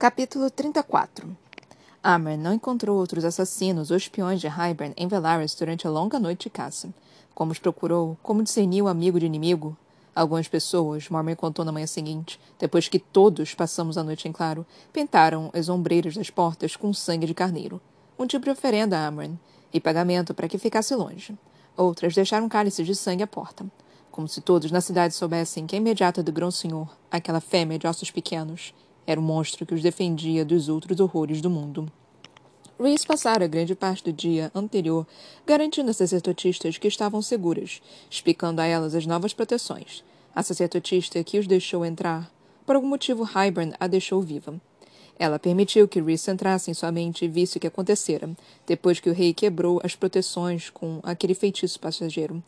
Capítulo 34 Amber não encontrou outros assassinos ou espiões de Hybern em Velaris durante a longa noite de caça. Como os procurou, como discerniu amigo de inimigo. Algumas pessoas, Mormon contou na manhã seguinte, depois que todos passamos a noite em claro, pintaram as ombreiras das portas com sangue de carneiro. Um tipo de oferenda a Amren, e pagamento para que ficasse longe. Outras deixaram cálices de sangue à porta. Como se todos na cidade soubessem que a imediata do grão-senhor, aquela fêmea de ossos pequenos, era o monstro que os defendia dos outros horrores do mundo. Reese passara grande parte do dia anterior garantindo às sacerdotistas que estavam seguras, explicando a elas as novas proteções. A sacerdotista que os deixou entrar, por algum motivo Hybern a deixou viva. Ela permitiu que Reese entrasse em sua mente e visse o que acontecera, depois que o rei quebrou as proteções com aquele feitiço passageiro.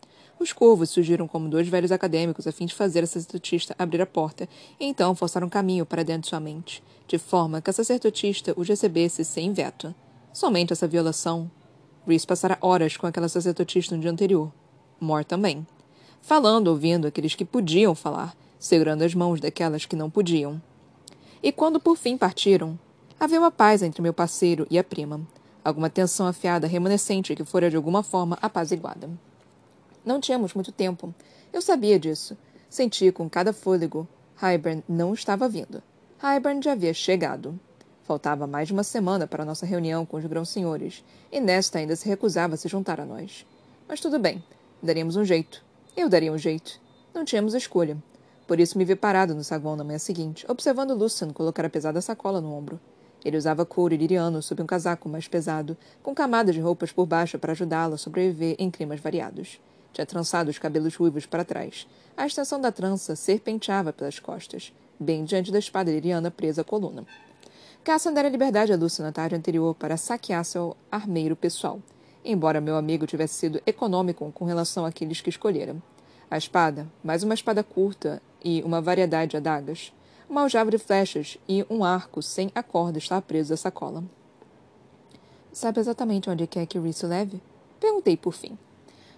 Os corvos surgiram como dois velhos acadêmicos a fim de fazer a sacerdotista abrir a porta, e então forçaram caminho para dentro de sua mente, de forma que a sacerdotista os recebesse sem veto. Somente essa violação. Reese passara horas com aquela sacerdotista no dia anterior. Moore também. Falando, ouvindo aqueles que podiam falar, segurando as mãos daquelas que não podiam. E quando por fim partiram, havia uma paz entre meu parceiro e a prima. Alguma tensão afiada remanescente que fora de alguma forma apaziguada. Não tínhamos muito tempo. Eu sabia disso. Senti com cada fôlego. Hybern não estava vindo. Hybern já havia chegado. Faltava mais de uma semana para nossa reunião com os grãos-senhores, e Nesta ainda se recusava a se juntar a nós. Mas tudo bem. Daríamos um jeito. Eu daria um jeito. Não tínhamos escolha. Por isso me vi parado no saguão na manhã seguinte, observando Lucian colocar a pesada sacola no ombro. Ele usava couro iliriano sob um casaco mais pesado, com camadas de roupas por baixo para ajudá-la a sobreviver em climas variados. Tinha trançado os cabelos ruivos para trás. A extensão da trança serpenteava pelas costas, bem diante da espada liriana presa à coluna. Cassan dera liberdade a Lúcia na tarde anterior para saquear seu armeiro pessoal, embora meu amigo tivesse sido econômico com relação àqueles que escolhera. A espada, mais uma espada curta e uma variedade de adagas, uma aljava de flechas e um arco sem a corda estava preso à sacola. Sabe exatamente onde quer que Reese leve? Perguntei por fim.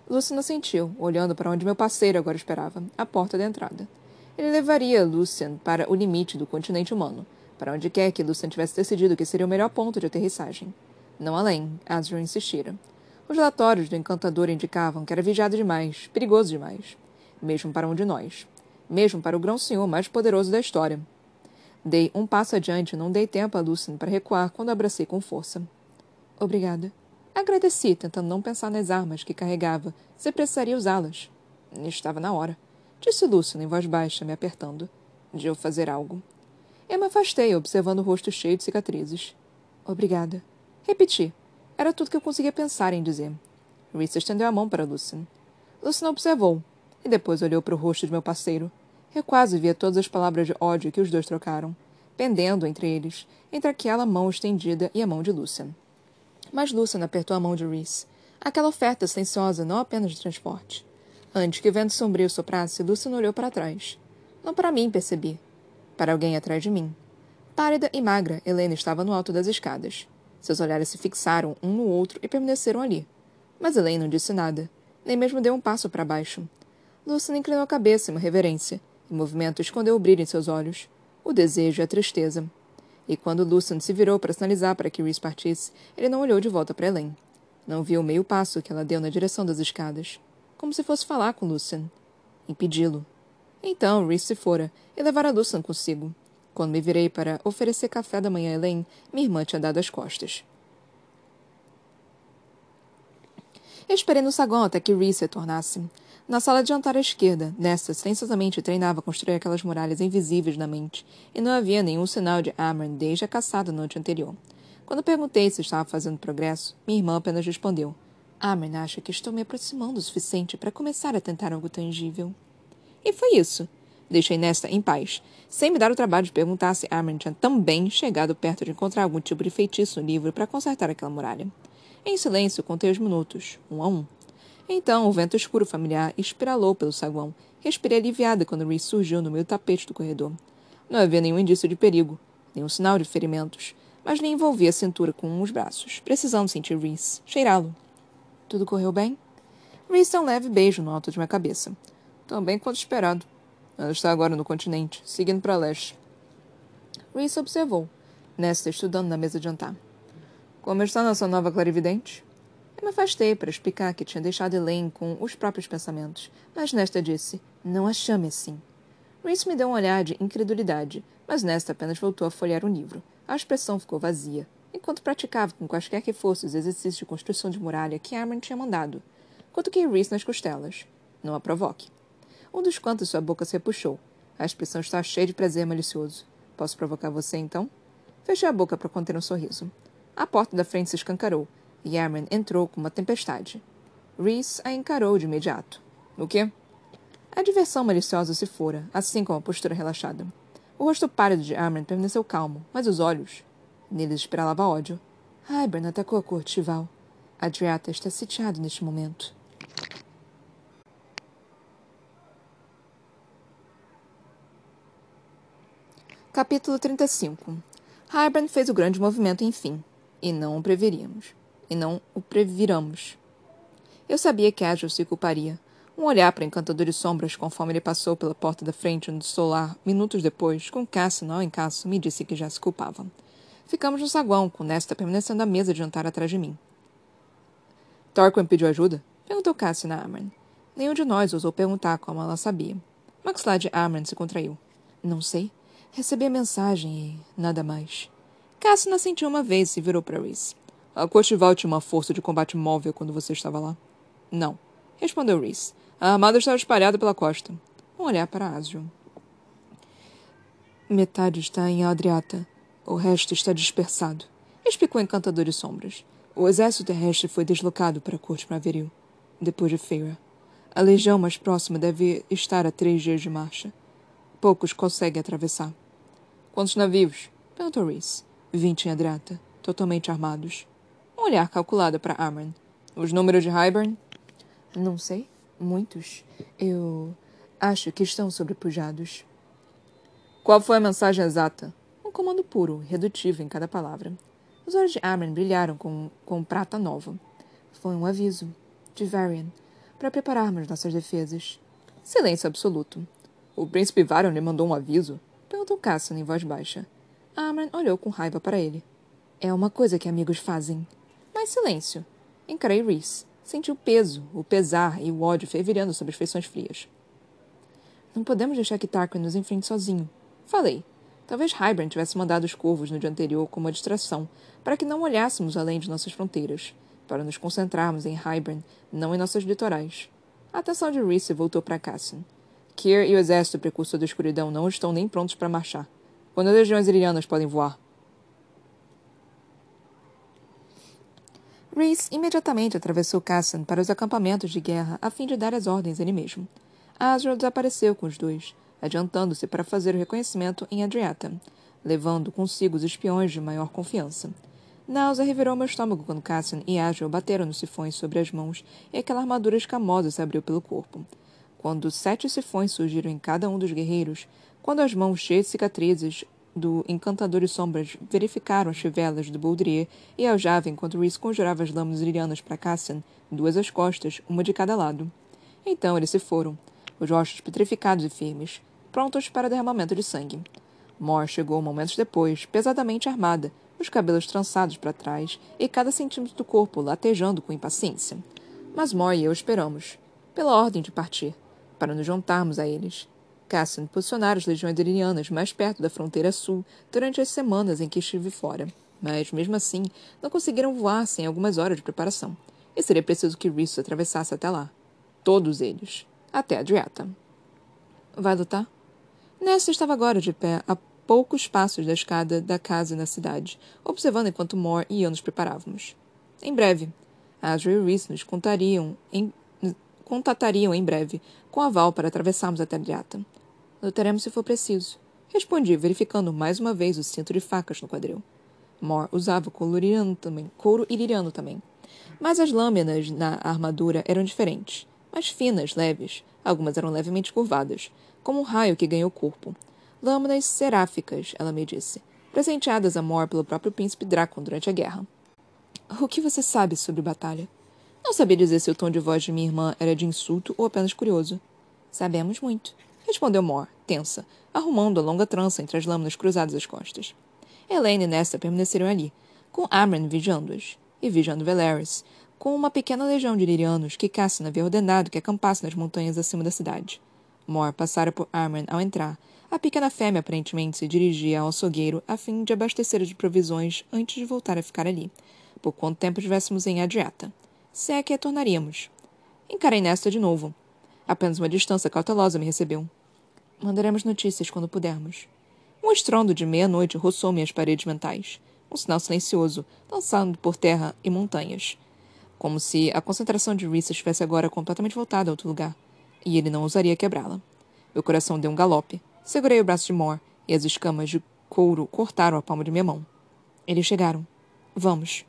Lucian sentiu, olhando para onde meu parceiro agora esperava, a porta da entrada. Ele levaria Lucian para o limite do continente humano, para onde quer que Lucian tivesse decidido que seria o melhor ponto de aterrissagem. Não além, Azrael insistira. Os relatórios do encantador indicavam que era vigiado demais, perigoso demais. Mesmo para um de nós. Mesmo para o grão-senhor mais poderoso da história. Dei um passo adiante e não dei tempo a Lucian para recuar quando abracei com força. Obrigada. Agradeci, tentando não pensar nas armas que carregava, se precisaria usá-las. Estava na hora. Disse Lúcio em voz baixa, me apertando. De eu fazer algo. Eu me afastei, observando o rosto cheio de cicatrizes. Obrigada. Repeti. Era tudo que eu conseguia pensar em dizer. Reese estendeu a mão para Lucian. Lucian observou, e depois olhou para o rosto de meu parceiro. Eu quase via todas as palavras de ódio que os dois trocaram, pendendo entre eles, entre aquela mão estendida e a mão de Lucian. Mas Lucian apertou a mão de Reese. Aquela oferta silenciosa, não apenas de transporte. Antes que o vento sombrio soprasse, Lucian olhou para trás. Não para mim, percebi. Para alguém atrás de mim. Pálida e magra, Helena estava no alto das escadas. Seus olhares se fixaram um no outro e permaneceram ali. Mas Helena não disse nada, nem mesmo deu um passo para baixo. Lucian inclinou a cabeça em uma reverência, o movimento escondeu o brilho em seus olhos, o desejo e a tristeza. E quando Lucian se virou para sinalizar para que Reese partisse, ele não olhou de volta para Elaine. Não viu o meio passo que ela deu na direção das escadas, como se fosse falar com Lucian. Impedi-lo. Então Reese se fora e levara Lucian consigo. Quando me virei para oferecer café da manhã a Elaine, minha irmã tinha dado as costas. Eu esperei no saguão até que Reese retornasse. Na sala de jantar à esquerda, Nesta silenciosamente treinava a construir aquelas muralhas invisíveis na mente, e não havia nenhum sinal de Amran desde a caçada noite anterior. Quando perguntei se estava fazendo progresso, minha irmã apenas respondeu: Amran acha que estou me aproximando o suficiente para começar a tentar algo tangível. E foi isso. Deixei Nesta em paz, sem me dar o trabalho de perguntar se Amran tinha também chegado perto de encontrar algum tipo de feitiço no livro para consertar aquela muralha. Em silêncio, contei os minutos, um a um. Então, o vento escuro familiar espiralou pelo saguão. Respirei aliviada quando Reese surgiu no meio do tapete do corredor. Não havia nenhum indício de perigo, nenhum sinal de ferimentos, mas nem envolvia a cintura com os braços, precisando sentir Reese, cheirá-lo. Tudo correu bem? Reese deu um leve beijo no alto de minha cabeça. Tão bem quanto esperado. Ela está agora no continente, seguindo para leste. Reese observou. Nesta estudando na mesa de jantar. Como está nossa nova clarividente? Me afastei para explicar que tinha deixado Elaine com os próprios pensamentos, mas Nesta disse: Não a chame assim. Reese me deu um olhar de incredulidade, mas Nesta apenas voltou a folhear o livro. A expressão ficou vazia, enquanto praticava com quaisquer que fossem os exercícios de construção de muralha que Armin tinha mandado. Cutuquei Reese nas costelas. Não a provoque. Um dos cantos sua boca se repuxou. A expressão está cheia de prazer malicioso. Posso provocar você, então? Fechei a boca para conter um sorriso. A porta da frente se escancarou, Armin entrou com uma tempestade. Reese a encarou de imediato. O quê? A diversão maliciosa se fora, assim como a postura relaxada. O rosto pálido de Armin permaneceu calmo, mas os olhos... Neles esperava ódio. Hybern atacou a corte Chival. Adriata está sitiado neste momento. Capítulo 35 Hybern fez o grande movimento, enfim. E não o preveríamos. E não o previramos. Eu sabia que Agil se culparia. Um olhar para Encantador de Sombras conforme ele passou pela porta da frente onde Solar, minutos depois, com Cassian ao encasso, me disse que já se culpava. Ficamos no saguão, com Nesta permanecendo à mesa de jantar atrás de mim. Torquem pediu ajuda? Perguntou Cassian a Amran. Nenhum de nós ousou perguntar como ela sabia. Maxlad Amran se contraiu. Não sei. Recebi a mensagem e nada mais. Cassina sentiu uma vez e virou para Reese. A Cotival tinha uma força de combate móvel quando você estava lá? Não, respondeu Reese. A armada estava espalhada pela costa. Um olhar para Asriel. Metade está em Adriata. O resto está dispersado. Explicou o Encantador de Sombras. O exército terrestre foi deslocado para a corte Maveril, depois de Feira. A legião mais próxima deve estar a três dias de marcha. Poucos conseguem atravessar. Quantos navios? Perguntou Reese. Vinte em Adrata, totalmente armados. Um olhar calculado para Amran. Os números de Hybern? Não sei. Muitos. Eu acho que estão sobrepujados. Qual foi a mensagem exata? Um comando puro, redutivo em cada palavra. Os olhos de Amran brilharam com, com prata nova. Foi um aviso, de Varian, para prepararmos nossas defesas. Silêncio absoluto. O príncipe Varian lhe mandou um aviso? Perguntou Cassian em voz baixa. Amran olhou com raiva para ele. É uma coisa que amigos fazem. Mais silêncio. Encarei Reese. Senti o peso, o pesar e o ódio fervilhando sobre as feições frias. Não podemos deixar que Tarquin nos enfrente sozinho. Falei. Talvez Hybern tivesse mandado os corvos no dia anterior como uma distração, para que não olhássemos além de nossas fronteiras, para nos concentrarmos em Hybern, não em nossos litorais. A atenção de Reese voltou para Cassian. Kier e o exército precursor da escuridão não estão nem prontos para marchar. Quando as legiões irianas podem voar? Reese imediatamente atravessou Cassian para os acampamentos de guerra a fim de dar as ordens ele mesmo. Azrael desapareceu com os dois, adiantando-se para fazer o reconhecimento em Adriata, levando consigo os espiões de maior confiança. Nausa revirou meu estômago quando Cassian e Azrael bateram nos sifões sobre as mãos e aquela armadura escamosa se abriu pelo corpo. Quando sete sifões surgiram em cada um dos guerreiros, quando as mãos cheias de cicatrizes do encantador de sombras verificaram as fivelas do Baudrier e aljavam enquanto Reese conjurava as lâminas lirianas para Cassian, duas às costas, uma de cada lado. Então eles se foram, os rostos petrificados e firmes, prontos para derramamento de sangue. Mor chegou momentos depois, pesadamente armada, os cabelos trançados para trás e cada centímetro do corpo latejando com impaciência. Mas Mor e eu esperamos, pela ordem de partir, para nos juntarmos a eles. Cassian posicionara as legiões irinianas mais perto da fronteira sul durante as semanas em que estive fora, mas, mesmo assim, não conseguiram voar sem algumas horas de preparação, e seria preciso que Rhys atravessasse até lá. Todos eles. Até Adriata. Vai lutar? Nessa estava agora de pé, a poucos passos da escada da casa na cidade, observando enquanto Mor e eu nos preparávamos. Em breve, Azra e Rhys nos contariam em, contatariam em breve, com aval para atravessarmos a Adriata. Lutaremos se for preciso. Respondi, verificando mais uma vez o cinto de facas no quadril. Mor usava couro também, couro iliriano também. Mas as lâminas na armadura eram diferentes. Mais finas, leves. Algumas eram levemente curvadas, como um raio que ganhou corpo. Lâminas seráficas, ela me disse, presenteadas a Mor pelo próprio príncipe Dracon durante a guerra. O que você sabe sobre batalha? Não sabia dizer se o tom de voz de minha irmã era de insulto ou apenas curioso. Sabemos muito respondeu Mor, tensa, arrumando a longa trança entre as lâminas cruzadas às costas. Elaine e Nesta permaneceram ali, com Amren vigiando-as, e vigiando Velaris, com uma pequena legião de lirianos que Cassian havia ordenado que acampasse nas montanhas acima da cidade. Mor passara por Amren ao entrar. A pequena fêmea aparentemente se dirigia ao açougueiro a fim de abastecer de provisões antes de voltar a ficar ali, por quanto tempo estivéssemos em Adriata. Se é que a tornaríamos. Encarei Nesta de novo. Apenas uma distância cautelosa me recebeu. Mandaremos notícias quando pudermos. Um estrondo de meia-noite roçou minhas paredes mentais. Um sinal silencioso, lançado por terra e montanhas. Como se a concentração de Rissa estivesse agora completamente voltada a outro lugar. E ele não ousaria quebrá-la. Meu coração deu um galope. Segurei o braço de Mor e as escamas de couro cortaram a palma de minha mão. Eles chegaram. Vamos.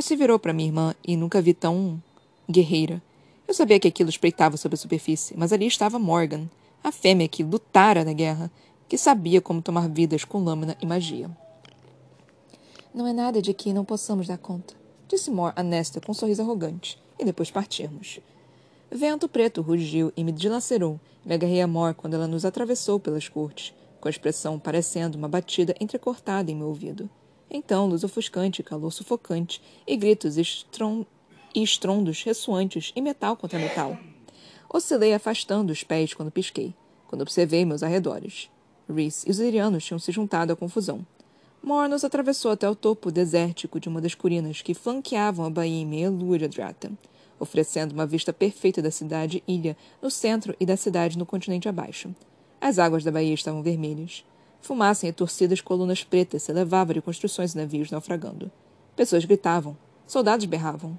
Se virou para minha irmã e nunca vi tão guerreira. Eu sabia que aquilo espreitava sobre a superfície, mas ali estava Morgan, a fêmea que lutara na guerra, que sabia como tomar vidas com lâmina e magia. Não é nada de que não possamos dar conta, disse Mor a Nesta com um sorriso arrogante, e depois partirmos. Vento preto rugiu e me dilacerou. Me agarrei a Mor quando ela nos atravessou pelas cortes, com a expressão parecendo uma batida entrecortada em meu ouvido. Então, luz ofuscante, calor sufocante e gritos estron e estrondos ressoantes e metal contra metal. Oscilei afastando os pés quando pisquei, quando observei meus arredores. Reese e os irianos tinham se juntado à confusão. Mor nos atravessou até o topo desértico de uma das colinas que flanqueavam a baía em meia-lua de Adrata, oferecendo uma vista perfeita da cidade-ilha no centro e da cidade no continente abaixo. As águas da baía estavam vermelhas. Fumaça e torcidas colunas pretas se elevavam de construções e navios naufragando. Pessoas gritavam. Soldados berravam.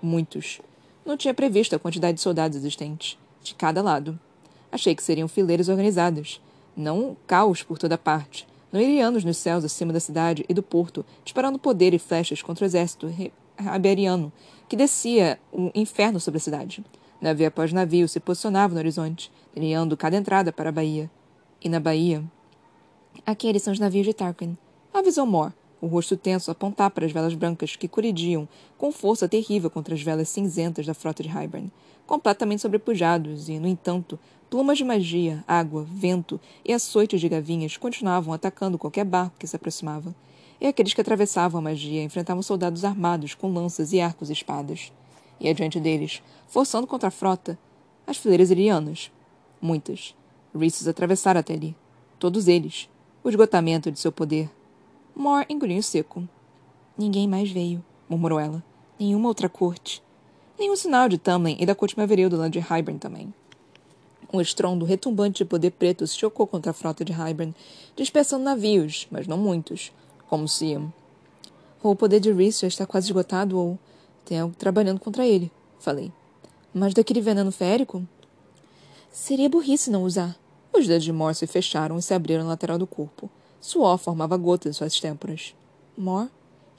Muitos. Não tinha previsto a quantidade de soldados existentes, de cada lado. Achei que seriam fileiras organizadas, não caos por toda parte, não irianos nos céus acima da cidade e do porto, disparando poder e flechas contra o exército raberiano, que descia o inferno sobre a cidade. Navio após navio se posicionava no horizonte, delineando cada entrada para a baía. E na baía... Aqueles são os navios de Tarquin, avisou Mor, o rosto tenso a apontar para as velas brancas que colidiam com força terrível contra as velas cinzentas da frota de Hybern, completamente sobrepujados e, no entanto, plumas de magia, água, vento e açoites de gavinhas continuavam atacando qualquer barco que se aproximava. E aqueles que atravessavam a magia enfrentavam soldados armados com lanças e arcos e espadas. E adiante deles, forçando contra a frota, as fileiras irianas. Muitas. Reeses atravessaram até ali. Todos eles. O esgotamento de seu poder Mor engoliu seco. Ninguém mais veio, murmurou ela. Nenhuma outra corte. Nenhum sinal de Tamlin e da corte lado de Hybern também. Um estrondo retumbante de poder preto se chocou contra a frota de Hybern, dispersando navios, mas não muitos. Como se. Ou o poder de Reese já está quase esgotado, ou tem algo trabalhando contra ele, falei. Mas daquele veneno férico? Seria burrice não usar. Os dedos de Mor se fecharam e se abriram na lateral do corpo. Suor formava gotas em suas têmporas. Mor,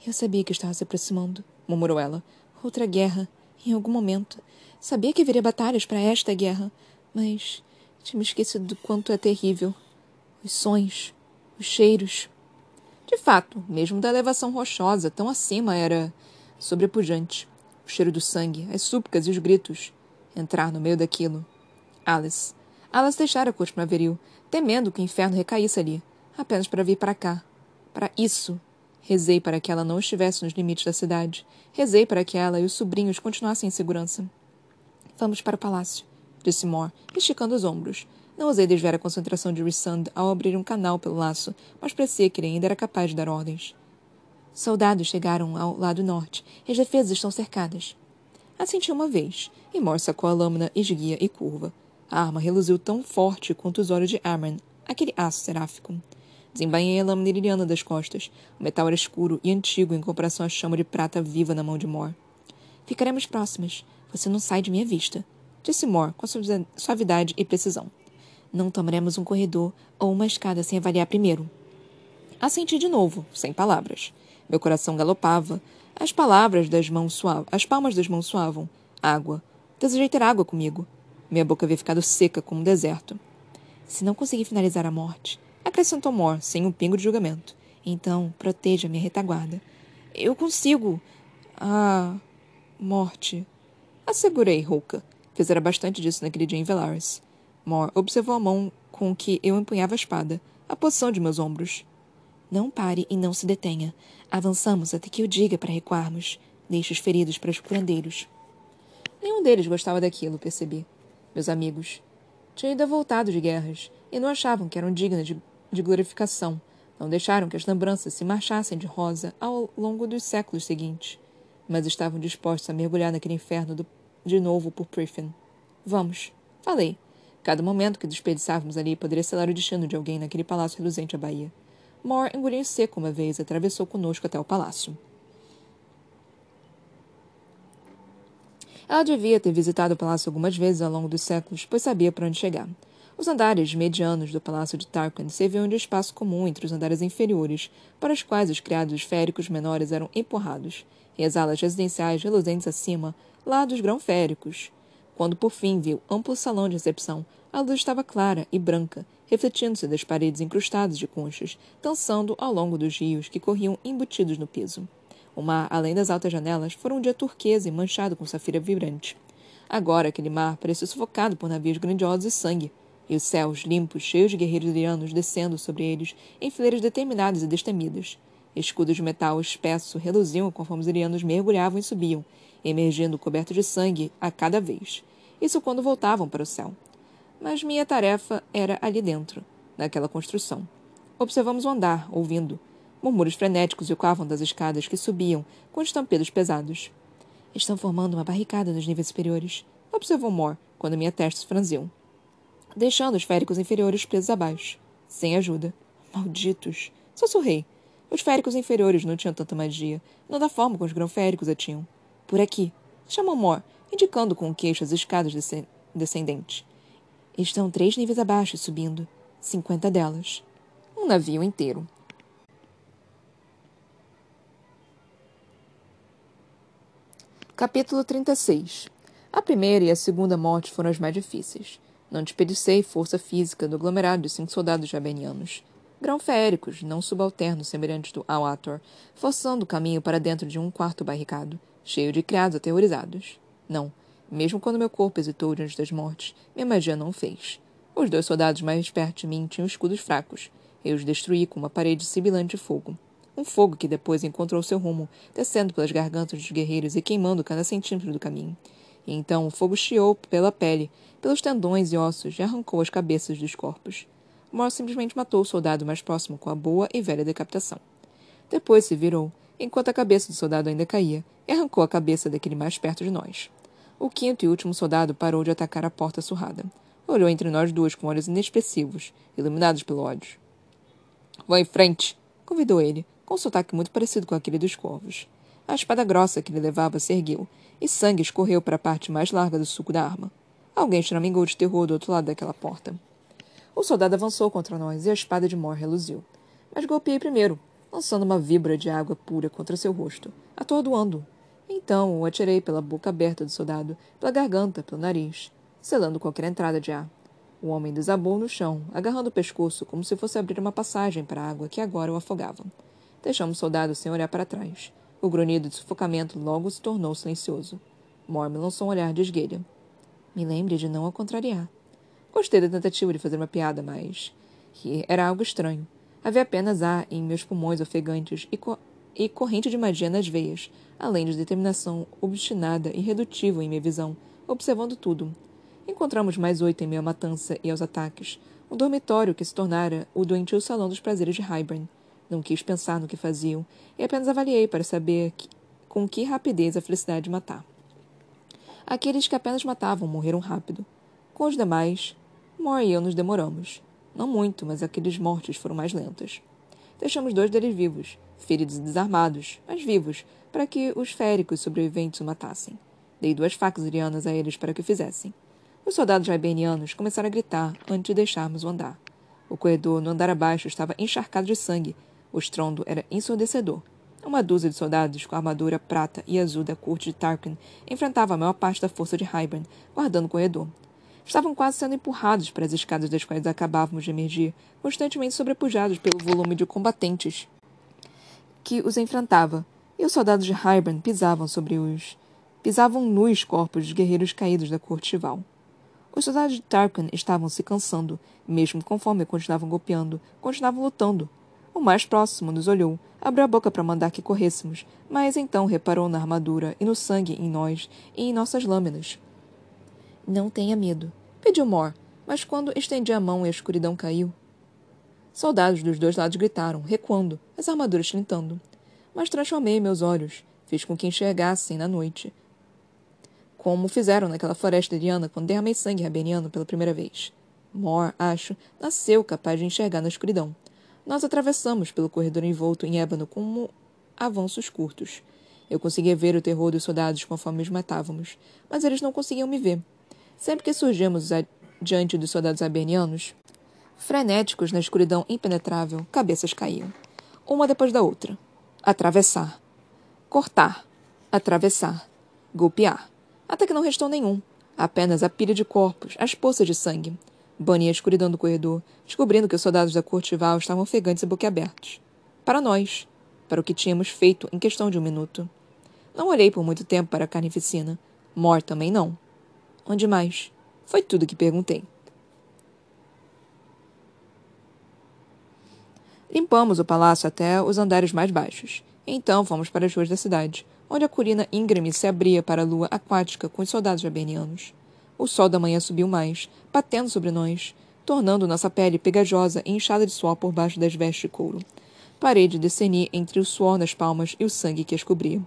eu sabia que estava se aproximando, murmurou ela. Outra guerra, em algum momento. Sabia que haveria batalhas para esta guerra, mas tinha me esquecido do quanto é terrível. Os sons, os cheiros. De fato, mesmo da elevação rochosa, tão acima era sobrepujante. O cheiro do sangue, as súplicas e os gritos. Entrar no meio daquilo. Alice. Alice deixara a corte primaveril, temendo que o inferno recaísse ali apenas para vir para cá. Para isso. Rezei para que ela não estivesse nos limites da cidade. Rezei para que ela e os sobrinhos continuassem em segurança. Vamos para o palácio, disse Mor, esticando os ombros. Não ousei desviar a concentração de Rissand ao abrir um canal pelo laço, mas parecia que ele ainda era capaz de dar ordens. Soldados chegaram ao lado norte e as defesas estão cercadas. Assenti uma vez, e Mor sacou a lâmina esguia e curva. A arma reluziu tão forte quanto os olhos de Amran, aquele aço seráfico. Desembainhei a lâmina iriana das costas. O metal era escuro e antigo em comparação à chama de prata viva na mão de Mor. Ficaremos próximas. Você não sai de minha vista, disse Mor com suavidade e precisão. Não tomaremos um corredor ou uma escada sem avaliar primeiro. Assenti de novo, sem palavras. Meu coração galopava. As palavras das mãos suavam. As palmas das mãos suavam. Água. Desejei ter água comigo. Minha boca havia ficado seca como um deserto. Se não conseguir finalizar a morte, Acrescentou Mor, sem um pingo de julgamento. Então, proteja minha retaguarda. Eu consigo. Ah. Morte. Assegurei, Rouca. Fizera bastante disso naquele dia em Velaris. Mor observou a mão com que eu empunhava a espada, a posição de meus ombros. Não pare e não se detenha. Avançamos até que eu diga para recuarmos. Deixe os feridos para os curandeiros. Nenhum deles gostava daquilo, percebi. Meus amigos. Tinham ido voltado de guerras e não achavam que eram dignas de, de glorificação. Não deixaram que as lembranças se marchassem de rosa ao longo dos séculos seguintes. Mas estavam dispostos a mergulhar naquele inferno do, de novo por Priffin. Vamos, falei. Cada momento que desperdiçávamos ali poderia selar o destino de alguém naquele palácio reluzente à Bahia. Moore engoliu em seco uma vez e atravessou conosco até o palácio. Ela devia ter visitado o palácio algumas vezes ao longo dos séculos, pois sabia para onde chegar. Os andares medianos do palácio de Tarquin serviam de espaço comum entre os andares inferiores, para os quais os criados féricos menores eram empurrados, e as alas residenciais reluzentes acima, lá dos grão-féricos. Quando por fim viu amplo salão de recepção, a luz estava clara e branca, refletindo-se das paredes incrustadas de conchas, dançando ao longo dos rios que corriam embutidos no piso. O mar, além das altas janelas, fora um dia turquesa e manchado com safira vibrante. Agora aquele mar parecia sufocado por navios grandiosos e sangue, e os céus limpos, cheios de guerreiros irianos descendo sobre eles em fileiras determinadas e destemidas. Escudos de metal espesso reluziam conforme os irianos mergulhavam e subiam, emergindo cobertos de sangue a cada vez. Isso quando voltavam para o céu mas minha tarefa era ali dentro, naquela construção. Observamos o andar, ouvindo. Murmúrios frenéticos ecoavam das escadas que subiam, com estampedos pesados. Estão formando uma barricada nos níveis superiores, observou Moore, quando minha testa se franziu. Deixando os féricos inferiores presos abaixo. Sem ajuda. Malditos! Sussurrei. Os féricos inferiores não tinham tanta magia, não da forma como os grão-féricos a tinham. Por aqui, chamou Moore, indicando com o queixo as escadas descendentes. Estão três níveis abaixo, subindo. Cinquenta delas. Um navio inteiro. Capítulo 36 A primeira e a segunda morte foram as mais difíceis. Não desperdicei força física do aglomerado de cinco soldados jabenianos. Grão-féricos, não subalternos semelhantes do Awator, forçando o caminho para dentro de um quarto barricado, cheio de criados aterrorizados. Não, mesmo quando meu corpo hesitou diante das mortes, minha magia não fez. Os dois soldados mais perto de mim tinham escudos fracos. Eu os destruí com uma parede sibilante de fogo. Um fogo que depois encontrou seu rumo, descendo pelas gargantas dos guerreiros e queimando cada centímetro do caminho. E então o fogo chiou pela pele, pelos tendões e ossos e arrancou as cabeças dos corpos. Mor simplesmente matou o soldado mais próximo com a boa e velha decapitação. Depois se virou, enquanto a cabeça do soldado ainda caía, e arrancou a cabeça daquele mais perto de nós. O quinto e último soldado parou de atacar a porta surrada. Olhou entre nós duas com olhos inexpressivos, iluminados pelo ódio. Vá em frente, convidou ele, com um sotaque muito parecido com aquele dos corvos. A espada grossa que ele levava se ergueu, e sangue escorreu para a parte mais larga do suco da arma. Alguém choramingou de terror do outro lado daquela porta. O soldado avançou contra nós e a espada de Mor reluziu. Mas golpeei primeiro, lançando uma vibra de água pura contra seu rosto, atordoando-o. Então o atirei pela boca aberta do soldado, pela garganta, pelo nariz, selando qualquer entrada de ar. O homem desabou no chão, agarrando o pescoço como se fosse abrir uma passagem para a água que agora o afogava. Deixamos o soldado sem olhar para trás. O grunhido de sufocamento logo se tornou silencioso. Morme lançou um olhar de esguelha. Me lembre de não a contrariar. Gostei da tentativa de fazer uma piada, mas. Era algo estranho. Havia apenas ar em meus pulmões ofegantes e, co e corrente de magia nas veias, além de determinação obstinada e redutiva em minha visão, observando tudo. Encontramos mais oito em meio à matança e aos ataques, um dormitório que se tornara o doentio salão dos prazeres de Hybern. Não quis pensar no que faziam, e apenas avaliei para saber que, com que rapidez a felicidade de matar. Aqueles que apenas matavam morreram rápido. Com os demais, Moore e eu nos demoramos. Não muito, mas aqueles mortes foram mais lentas. Deixamos dois deles vivos, feridos e desarmados, mas vivos, para que os féricos sobreviventes o matassem. Dei duas facas irianas a eles para que o fizessem. Os soldados jaibenianos começaram a gritar antes de deixarmos o andar. O corredor no andar abaixo estava encharcado de sangue. O estrondo era ensurdecedor. Uma dúzia de soldados com armadura prata e azul da corte de Tarkin enfrentava a maior parte da força de Hybern, guardando o corredor. Estavam quase sendo empurrados para as escadas das quais acabávamos de emergir, constantemente sobrepujados pelo volume de combatentes que os enfrentava, e os soldados de Hybern pisavam sobre os. pisavam nus corpos dos guerreiros caídos da corte chival. Os soldados de Tarkin estavam se cansando, mesmo conforme continuavam golpeando, continuavam lutando. O mais próximo nos olhou, abriu a boca para mandar que corrêssemos, mas então reparou na armadura e no sangue em nós e em nossas lâminas. Não tenha medo, pediu Mor, mas quando estendi a mão e a escuridão caiu. Soldados dos dois lados gritaram, recuando, as armaduras tintando. Mas transformei meus olhos, fiz com que enxergassem na noite. Como fizeram naquela floresta iriana quando derramei sangue rabeniano pela primeira vez. Mor, acho, nasceu capaz de enxergar na escuridão. Nós atravessamos pelo corredor envolto em ébano como avanços curtos. Eu conseguia ver o terror dos soldados conforme os matávamos, mas eles não conseguiam me ver. Sempre que surgíamos diante dos soldados abernianos, frenéticos na escuridão impenetrável, cabeças caíam. Uma depois da outra. Atravessar. Cortar. Atravessar. Golpear. Até que não restou nenhum. Apenas a pilha de corpos, as poças de sangue. Bunny a escuridão do corredor, descobrindo que os soldados da corte Val estavam ofegantes e boquiabertos. Para nós. Para o que tínhamos feito em questão de um minuto. Não olhei por muito tempo para a carnificina. Mor também não. Onde mais? Foi tudo que perguntei. Limpamos o palácio até os andares mais baixos. Então fomos para as ruas da cidade, onde a colina íngreme se abria para a lua aquática com os soldados jabenianos. O sol da manhã subiu mais, batendo sobre nós, tornando nossa pele pegajosa e inchada de suor por baixo das vestes de couro. Parei de discernir entre o suor nas palmas e o sangue que as cobria.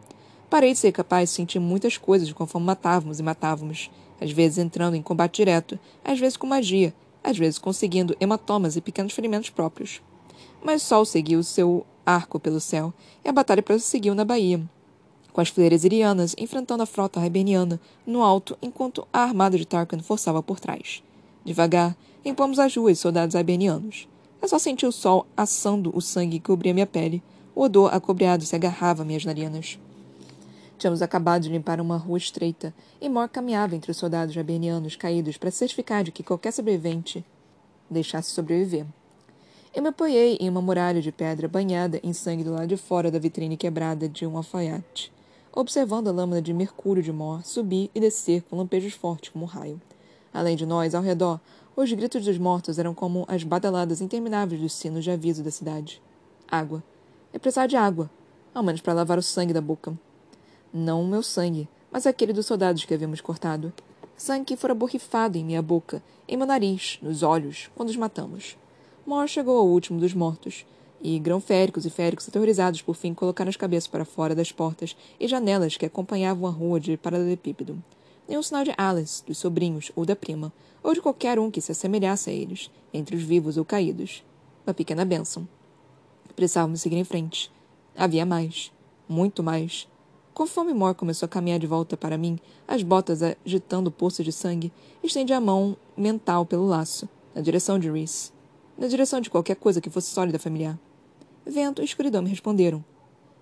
Parei de ser capaz de sentir muitas coisas conforme matávamos e matávamos, às vezes entrando em combate direto, às vezes com magia, às vezes conseguindo hematomas e pequenos ferimentos próprios. Mas o sol seguiu seu arco pelo céu, e a batalha prosseguiu na baía, com as fileiras irianas enfrentando a frota rebeniana no alto, enquanto a armada de Tarkan forçava por trás. Devagar, limpamos as ruas soldados ibenianos. Eu só senti o sol assando o sangue que cobria minha pele. O odor acobreado se agarrava a minhas narinas. Tínhamos acabado de limpar uma rua estreita, e Mor caminhava entre os soldados jabenianos caídos para certificar de que qualquer sobrevivente deixasse sobreviver. Eu me apoiei em uma muralha de pedra banhada em sangue do lado de fora da vitrine quebrada de um alfaiate, observando a lâmina de mercúrio de Mor subir e descer com lampejos fortes como um raio. Além de nós, ao redor, os gritos dos mortos eram como as badaladas intermináveis dos sinos de aviso da cidade. Água. É precisar de água, ao menos para lavar o sangue da boca. Não o meu sangue, mas aquele dos soldados que havíamos cortado. Sangue que fora borrifado em minha boca, em meu nariz, nos olhos, quando os matamos. Mor chegou ao último dos mortos, e grão-féricos e féricos aterrorizados por fim colocaram as cabeças para fora das portas e janelas que acompanhavam a rua de paralelepípedo. Nenhum sinal de Alice, dos sobrinhos ou da prima, ou de qualquer um que se assemelhasse a eles, entre os vivos ou caídos. Uma pequena bênção. Precisávamos seguir em frente. Havia mais. Muito mais. Conforme Mor começou a caminhar de volta para mim, as botas agitando poças de sangue, estendi a mão mental pelo laço, na direção de Reese na direção de qualquer coisa que fosse sólida familiar. Vento e escuridão me responderam.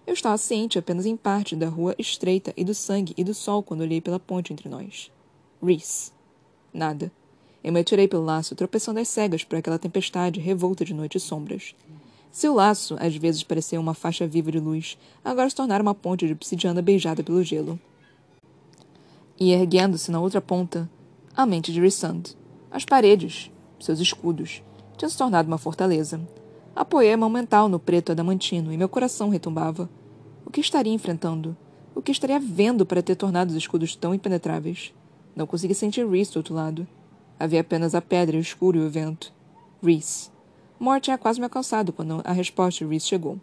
Eu estava ciente apenas em parte da rua estreita e do sangue e do sol quando olhei pela ponte entre nós. Reese. Nada. Eu me atirei pelo laço, tropeçando às cegas por aquela tempestade revolta de noite e sombras. Se o laço às vezes parecia uma faixa viva de luz, agora se tornara uma ponte de obsidiana beijada pelo gelo. E erguendo-se na outra ponta, a mente de Rissand. As paredes, seus escudos, tinha se tornado uma fortaleza. Apoiei a mão mental no preto adamantino e meu coração retumbava. O que estaria enfrentando? O que estaria vendo para ter tornado os escudos tão impenetráveis? Não consegui sentir Reese do outro lado. Havia apenas a pedra, o escuro e o vento. Reese. Mor tinha quase me alcançado quando a resposta de Reese chegou.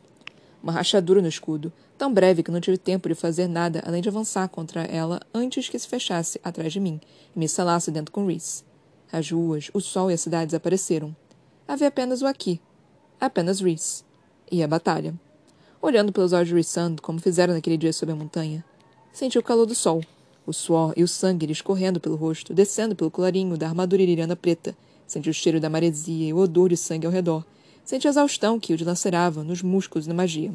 Uma rachadura no escudo, tão breve que não tive tempo de fazer nada além de avançar contra ela antes que se fechasse atrás de mim e me selasse dentro com Reese. As ruas, o sol e a cidade desapareceram havia apenas o aqui, apenas Reese, e a batalha. Olhando pelos olhos de Rissand, como fizeram naquele dia sob a montanha, senti o calor do sol, o suor e o sangue lhe escorrendo pelo rosto, descendo pelo colarinho da armadura iririana preta. Senti o cheiro da maresia e o odor de sangue ao redor. Senti a exaustão que o dilacerava nos músculos da magia.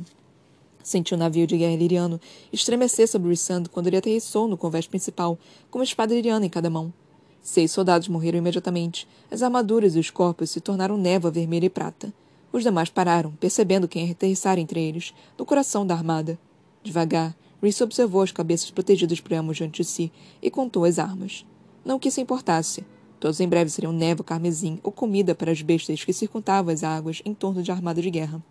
Senti o navio de guerra iliriano estremecer sobre Rissand quando ele aterrissou no convés principal, com uma espada iliriana em cada mão. Seis soldados morreram imediatamente. As armaduras e os corpos se tornaram névoa vermelha e prata. Os demais pararam, percebendo quem aterrissara entre eles, no coração da armada. Devagar, Reese observou as cabeças protegidas por Amos diante de si e contou as armas. Não que isso importasse. Todos em breve seriam névoa carmesim ou comida para as bestas que circundavam as águas em torno de armada de guerra.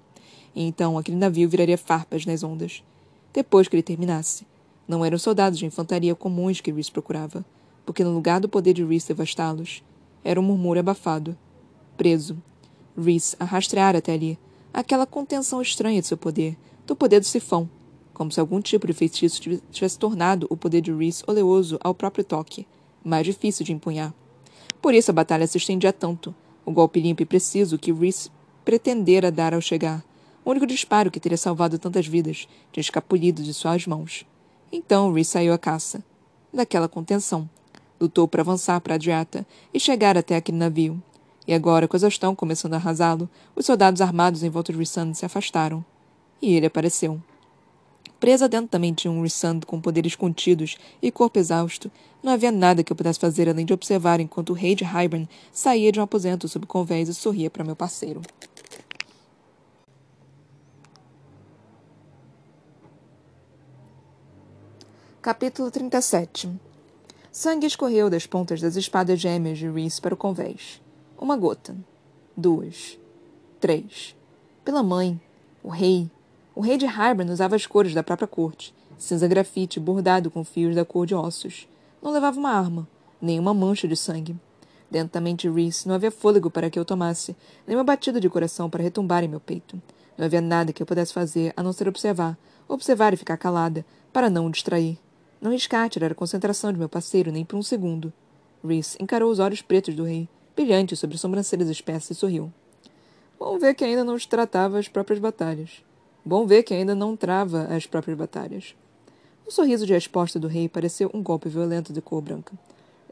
e então aquele navio viraria farpas nas ondas. Depois que ele terminasse. Não eram soldados de infantaria comuns que Reese procurava, porque no lugar do poder de Reese devastá-los, era um murmúrio abafado. Preso. Reese a rastreara até ali, aquela contenção estranha de seu poder, do poder do sifão, como se algum tipo de feitiço tivesse tornado o poder de Reese oleoso ao próprio toque, mais difícil de empunhar. Por isso a batalha se estendia tanto, o golpe limpo e preciso que Reese pretendera dar ao chegar, o único disparo que teria salvado tantas vidas, tinha escapulido de suas mãos. Então Reese saiu à caça. Daquela contenção. Lutou para avançar para Adriata e chegar até aquele navio. E agora, com a exaustão começando a arrasá-lo, os soldados armados em volta de Rissand se afastaram. E ele apareceu. Presa dentro também de um Rissand com poderes contidos e corpo exausto, não havia nada que eu pudesse fazer além de observar enquanto o rei de Hybern saía de um aposento sob convés e sorria para meu parceiro. Capítulo 37 Sangue escorreu das pontas das espadas gêmeas de Reese para o convés. Uma gota. Duas. Três. Pela mãe. O rei. O rei de Harbin usava as cores da própria corte. Cinza grafite bordado com fios da cor de ossos. Não levava uma arma, nem uma mancha de sangue. Dentro da mente de Reese não havia fôlego para que eu tomasse, nem uma batida de coração para retumbar em meu peito. Não havia nada que eu pudesse fazer a não ser observar, observar e ficar calada, para não o distrair. Não riscar tirar a concentração de meu parceiro nem por um segundo. Reese encarou os olhos pretos do rei, brilhantes sobre sobrancelhas espessas, e sorriu. Bom ver que ainda não tratava as próprias batalhas. Bom ver que ainda não trava as próprias batalhas. O sorriso de resposta do rei pareceu um golpe violento de cor branca.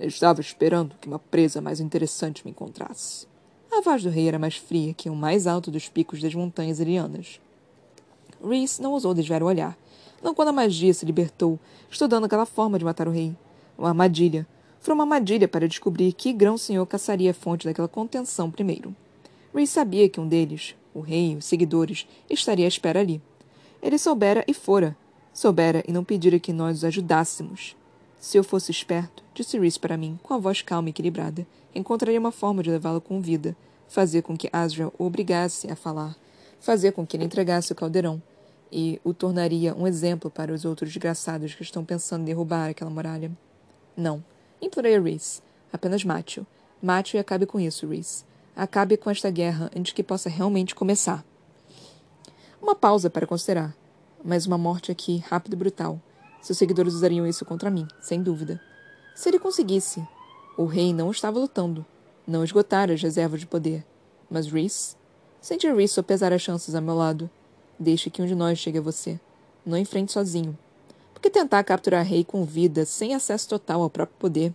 estava esperando que uma presa mais interessante me encontrasse. A voz do rei era mais fria que o mais alto dos picos das montanhas irianas. Reese não ousou desviar o olhar, não quando a magia se libertou, estudando aquela forma de matar o rei. Uma armadilha. Foi uma armadilha para descobrir que grão-senhor caçaria a fonte daquela contenção primeiro. Ray sabia que um deles, o rei os seguidores, estaria à espera ali. Ele soubera e fora. Soubera e não pedira que nós os ajudássemos. Se eu fosse esperto, disse Rhys para mim, com a voz calma e equilibrada, encontraria uma forma de levá-lo com vida, fazer com que Asriel o obrigasse a falar, fazer com que ele entregasse o caldeirão, e o tornaria um exemplo para os outros desgraçados que estão pensando em derrubar aquela muralha. Não. Implorei a Reese. Apenas mate-o. Mate-o e acabe com isso, Reese. Acabe com esta guerra antes que possa realmente começar. Uma pausa para considerar. Mas uma morte aqui, rápida e brutal. Seus seguidores usariam isso contra mim, sem dúvida. Se ele conseguisse. O rei não estava lutando. Não esgotara as reservas de poder. Mas Reese? Senti Reese sopesar as chances a meu lado. Deixe que um de nós chegue a você. Não enfrente sozinho. Por que tentar capturar Rei com vida, sem acesso total ao próprio poder?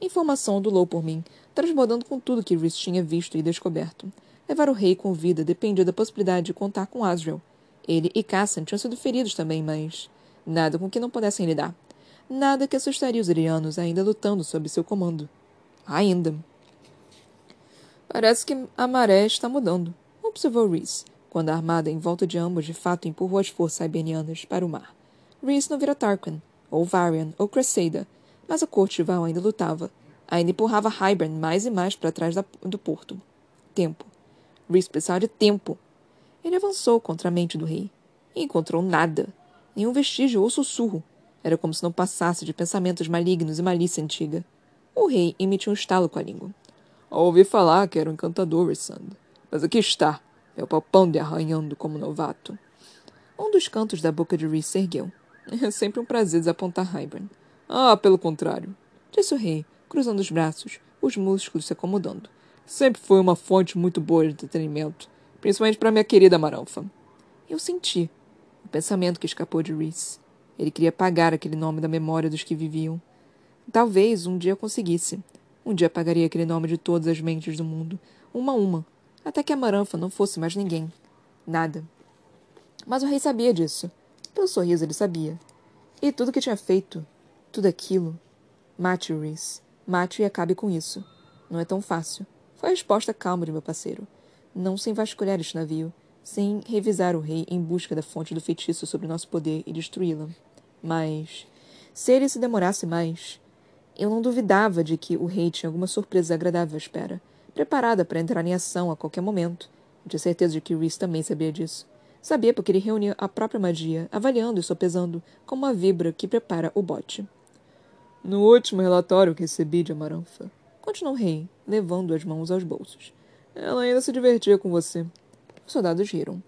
Informação ondulou por mim, transbordando com tudo que Rhys tinha visto e descoberto. Levar o rei com vida dependia da possibilidade de contar com Asriel. Ele e Cassan tinham sido feridos também, mas nada com que não pudessem lidar. Nada que assustaria os irianos ainda lutando sob seu comando. Ainda. Parece que a maré está mudando, observou Rhys, quando a armada em volta de ambos de fato empurrou as forças iberianas para o mar. Rhys não vira Tarquin, ou Varian, ou Cresseida, mas a corte rival ainda lutava. Ainda empurrava Hybern mais e mais para trás da, do porto. Tempo. Rhys precisava de tempo. Ele avançou contra a mente do rei. E encontrou nada. Nenhum vestígio ou sussurro. Era como se não passasse de pensamentos malignos e malícia antiga. O rei emitiu um estalo com a língua. Ouvi falar que era um encantador, Rissand. Mas aqui está meu palpando e arranhando como novato. Um dos cantos da boca de Reese ergueu. É sempre um prazer desapontar Hybern. Ah, pelo contrário, disse o rei, cruzando os braços, os músculos se acomodando. Sempre foi uma fonte muito boa de entretenimento, principalmente para minha querida Maranfa. Eu senti o pensamento que escapou de Reese. Ele queria apagar aquele nome da memória dos que viviam. Talvez um dia conseguisse. Um dia apagaria aquele nome de todas as mentes do mundo, uma a uma, até que a Maranfa não fosse mais ninguém. Nada. Mas o rei sabia disso. Pelo sorriso ele sabia. E tudo que tinha feito, tudo aquilo. Mate-o, Reese. Mate-o e acabe com isso. Não é tão fácil. Foi a resposta calma de meu parceiro. Não sem vasculhar este navio, sem revisar o rei em busca da fonte do feitiço sobre nosso poder e destruí-la. Mas, se ele se demorasse mais, eu não duvidava de que o rei tinha alguma surpresa agradável à espera preparada para entrar em ação a qualquer momento. Eu tinha certeza de que Reese também sabia disso. Sabia porque ele reunia a própria magia, avaliando e sopesando, como uma vibra que prepara o bote. No último relatório que recebi de Amaranfa, continuou o rei, levando as mãos aos bolsos. Ela ainda se divertia com você. Os soldados riram.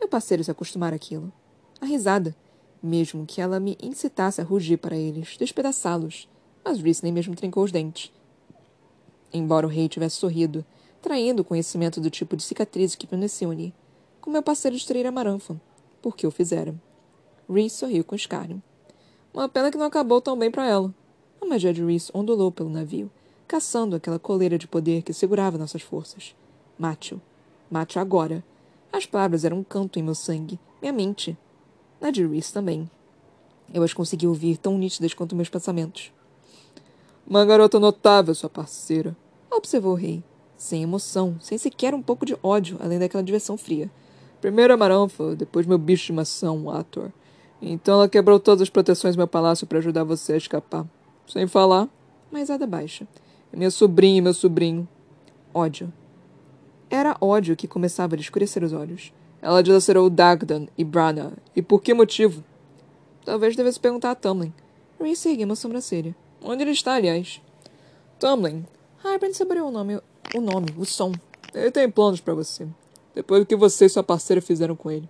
Meu parceiro se acostumara àquilo. A risada, mesmo que ela me incitasse a rugir para eles, despedaçá-los. Mas Rhys nem mesmo trincou os dentes. Embora o rei tivesse sorrido, traindo o conhecimento do tipo de cicatriz que Penecione, com meu parceiro de a Amaranfa, porque o fizeram. Rhys sorriu com escárnio. Uma pena que não acabou tão bem para ela. A magia de Rhys ondulou pelo navio, caçando aquela coleira de poder que segurava nossas forças. Mate-o. Mate-o agora. As palavras eram um canto em meu sangue, minha mente. Na de Rhys também. Eu as consegui ouvir tão nítidas quanto meus pensamentos. Uma garota notável, sua parceira, observou o rei, sem emoção, sem sequer um pouco de ódio, além daquela diversão fria. Primeiro a Maranfa, depois meu bicho de maçã, Ator. Então ela quebrou todas as proteções do meu palácio para ajudar você a escapar. Sem falar, mais ada baixa. É minha sobrinha e meu sobrinho. Ódio. Era ódio que começava a escurecer os olhos. Ela dilacerou Dagdan e Brana. E por que motivo? Talvez devesse perguntar a Tamlin. Reese ergueu uma sobrancelha. Onde ele está, aliás? Tumblin. Hybrid saboreou o nome, o nome, o som. Ele tem planos para você. Depois do que você e sua parceira fizeram com ele.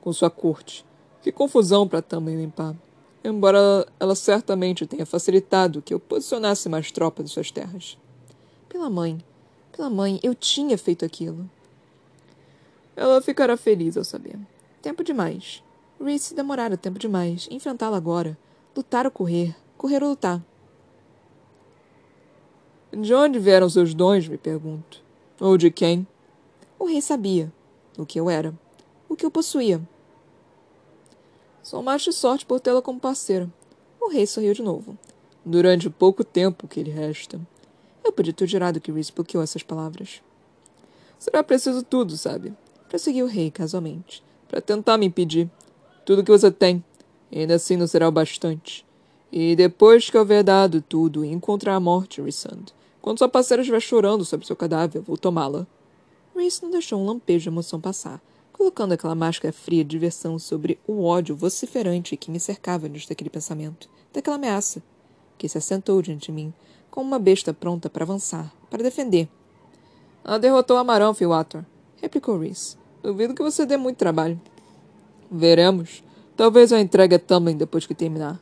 Com sua corte. Que confusão para Tumblin limpar. Embora ela certamente tenha facilitado que eu posicionasse mais tropas em suas terras. Pela mãe. Pela mãe, eu tinha feito aquilo. Ela ficará feliz ao saber. Tempo demais. Reese demorara tempo demais. Enfrentá-la agora. Lutar ou correr. Correr ou lutar. De onde vieram seus dons, me pergunto. Ou de quem? O rei sabia o que eu era, o que eu possuía. Sou mais de sorte por tê-la como parceira. O rei sorriu de novo. Durante o pouco tempo que lhe resta. Eu podia ter jurado que Reese bloqueou essas palavras. Será preciso tudo, sabe? Prosseguiu o rei casualmente. Para tentar me impedir. Tudo que você tem. Ainda assim não será o bastante. E depois que houver dado tudo e encontrar a morte, Rissand, quando sua parceira estiver chorando sobre seu cadáver, vou tomá-la. Reese não deixou um lampejo de emoção passar, colocando aquela máscara fria de diversão sobre o ódio vociferante que me cercava diante daquele pensamento, daquela ameaça, que se assentou diante de mim, como uma besta pronta para avançar, para defender. Ela derrotou Amarão, Ator, replicou Reese. Duvido que você dê muito trabalho. Veremos. Talvez eu entregue a Tamlin depois que terminar.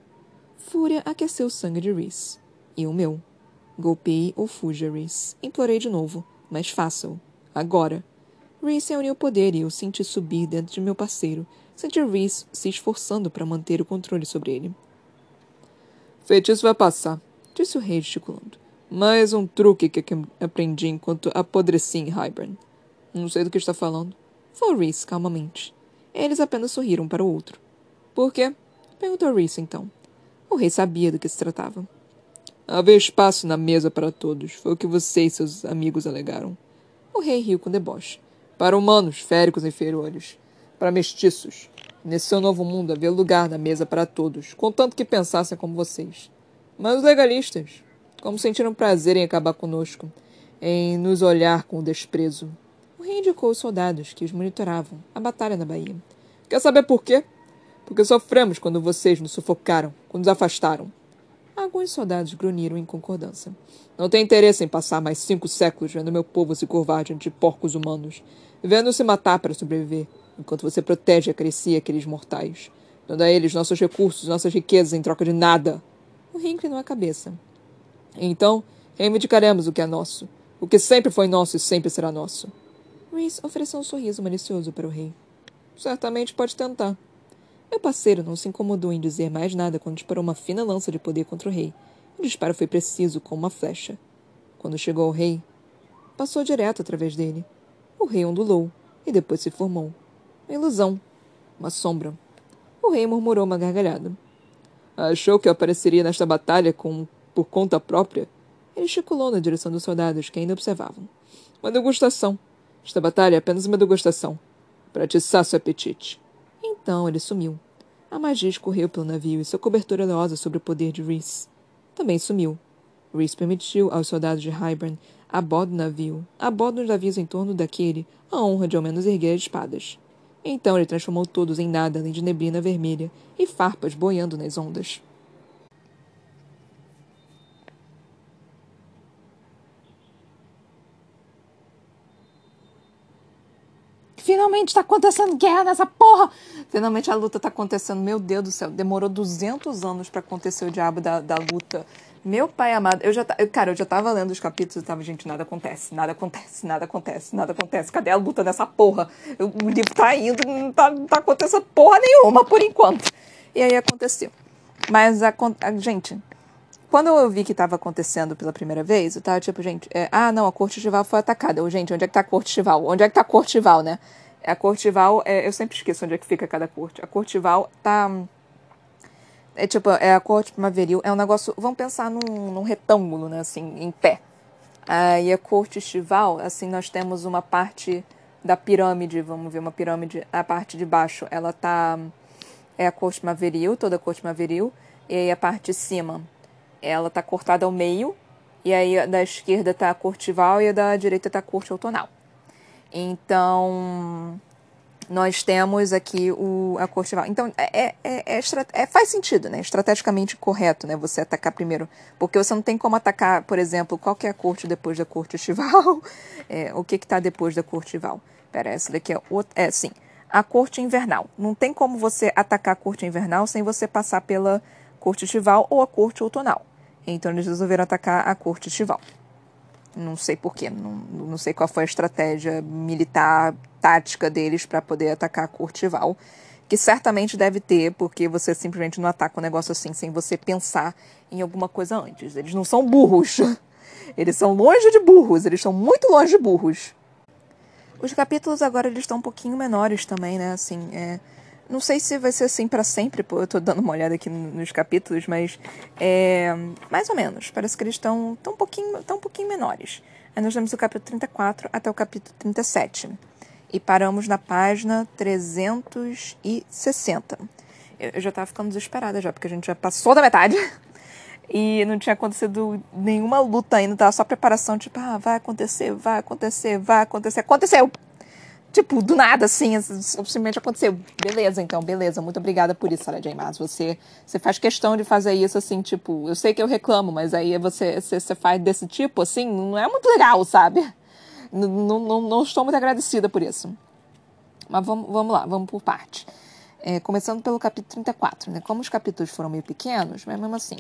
Fúria aqueceu o sangue de Reese. E o meu. Golpeei ou fuja, Reese. Implorei de novo, mas faça-o. Agora. Reese reuniu o poder e eu senti subir dentro de meu parceiro. Senti Reese se esforçando para manter o controle sobre ele. Feitiço vai passar, disse o rei gesticulando. Mais um truque que aprendi enquanto apodreci em Hybern. Não sei do que está falando. Falou Reese calmamente. Eles apenas sorriram para o outro. Por quê? Perguntou Reese então. O rei sabia do que se tratava. Havia espaço na mesa para todos. Foi o que você e seus amigos alegaram. O rei riu com deboche. Para humanos, féricos inferiores. Para mestiços. Nesse seu novo mundo havia lugar na mesa para todos, contanto que pensassem como vocês. Mas os legalistas, como sentiram prazer em acabar conosco, em nos olhar com desprezo. O rei indicou os soldados que os monitoravam, a batalha na Bahia. Quer saber por quê? Porque sofremos quando vocês nos sufocaram, quando nos afastaram. Alguns soldados grunhiram em concordância. Não tenho interesse em passar mais cinco séculos vendo meu povo se curvar diante de porcos humanos, vendo se matar para sobreviver, enquanto você protege e acrescia aqueles mortais, dando a eles nossos recursos, nossas riquezas em troca de nada. O rei inclinou a cabeça. Então, reivindicaremos o que é nosso, o que sempre foi nosso e sempre será nosso. Reese ofereceu um sorriso malicioso para o rei. Certamente pode tentar. Meu parceiro não se incomodou em dizer mais nada quando disparou uma fina lança de poder contra o rei. O disparo foi preciso, como uma flecha. Quando chegou ao rei, passou direto através dele. O rei ondulou e depois se formou. Uma ilusão. Uma sombra. O rei murmurou uma gargalhada. Achou que apareceria nesta batalha com por conta própria? Ele chiculou na direção dos soldados que ainda observavam. Uma degustação. Esta batalha é apenas uma degustação. Para atiçar seu apetite. Então ele sumiu. A magia escorreu pelo navio e sua cobertura oleosa sobre o poder de Reese. Também sumiu. Reese permitiu aos soldados de Hybern, a bordo do navio, a bordo dos navios em torno daquele, a honra de ao menos erguer espadas. Então ele transformou todos em nada além de neblina vermelha e farpas boiando nas ondas. Finalmente está acontecendo guerra nessa porra! Finalmente a luta está acontecendo. Meu Deus do céu, demorou 200 anos para acontecer o diabo da, da luta. Meu pai amado, eu já cara, eu já tava lendo os capítulos e tava, gente, nada acontece, nada acontece, nada acontece, nada acontece. Cadê a luta dessa porra? O livro tá indo, não tá, não tá acontecendo porra nenhuma por enquanto. E aí aconteceu. Mas a, a gente, quando eu vi que estava acontecendo pela primeira vez, eu tava tipo, gente, é, ah, não, a corte rival foi atacada. Eu, gente, onde é que tá a corte rival? Onde é que tá a corte rival, né? A corte rival, é, eu sempre esqueço onde é que fica cada corte. A corte rival tá. É tipo, é a corte primaveril, é um negócio. Vamos pensar num, num retângulo, né, assim, em pé. Aí a corte estival, assim, nós temos uma parte da pirâmide, vamos ver uma pirâmide, a parte de baixo, ela tá. É a corte primaveril, toda a corte primaveril, e aí a parte de cima, ela tá cortada ao meio, e aí da esquerda tá a corte val e a da direita tá a corte outonal. Então, nós temos aqui o, a corte val. Então, é, é, é, é, faz sentido, né? Estrategicamente correto, né? Você atacar primeiro. Porque você não tem como atacar, por exemplo, qual que é a corte depois da corte estival? É, o que está depois da corte val? Pera, essa daqui é outra. É, sim. A corte invernal. Não tem como você atacar a corte invernal sem você passar pela corte estival ou a corte outonal. Então, eles resolveram atacar a corte estival. Não sei porquê, não, não sei qual foi a estratégia militar, tática deles para poder atacar a Curtival. Que certamente deve ter, porque você simplesmente não ataca um negócio assim sem você pensar em alguma coisa antes. Eles não são burros. Eles são longe de burros, eles estão muito longe de burros. Os capítulos agora eles estão um pouquinho menores também, né? Assim, é, não sei se vai ser assim para sempre, pô, eu tô dando uma olhada aqui nos capítulos, mas é, mais ou menos. Parece que eles estão tão um pouquinho, tão um pouquinho menores. Aí nós temos o capítulo 34 até o capítulo 37. E paramos na página 360. Eu, eu já tava ficando desesperada já, porque a gente já passou da metade. E não tinha acontecido nenhuma luta ainda, tava só preparação, tipo, ah, vai acontecer, vai acontecer, vai acontecer. Aconteceu! Tipo, do nada, assim, simplesmente aconteceu. Beleza, então, beleza. Muito obrigada por isso, Sarah J. Maas. Você, você faz questão de fazer isso, assim, tipo, eu sei que eu reclamo, mas aí você, você, você faz desse tipo, assim, não é muito legal, sabe? Não, não, estou muito agradecida por isso. Mas vamos, vamos lá, vamos por parte. É, começando pelo capítulo 34, né? Como os capítulos foram meio pequenos, mas mesmo assim.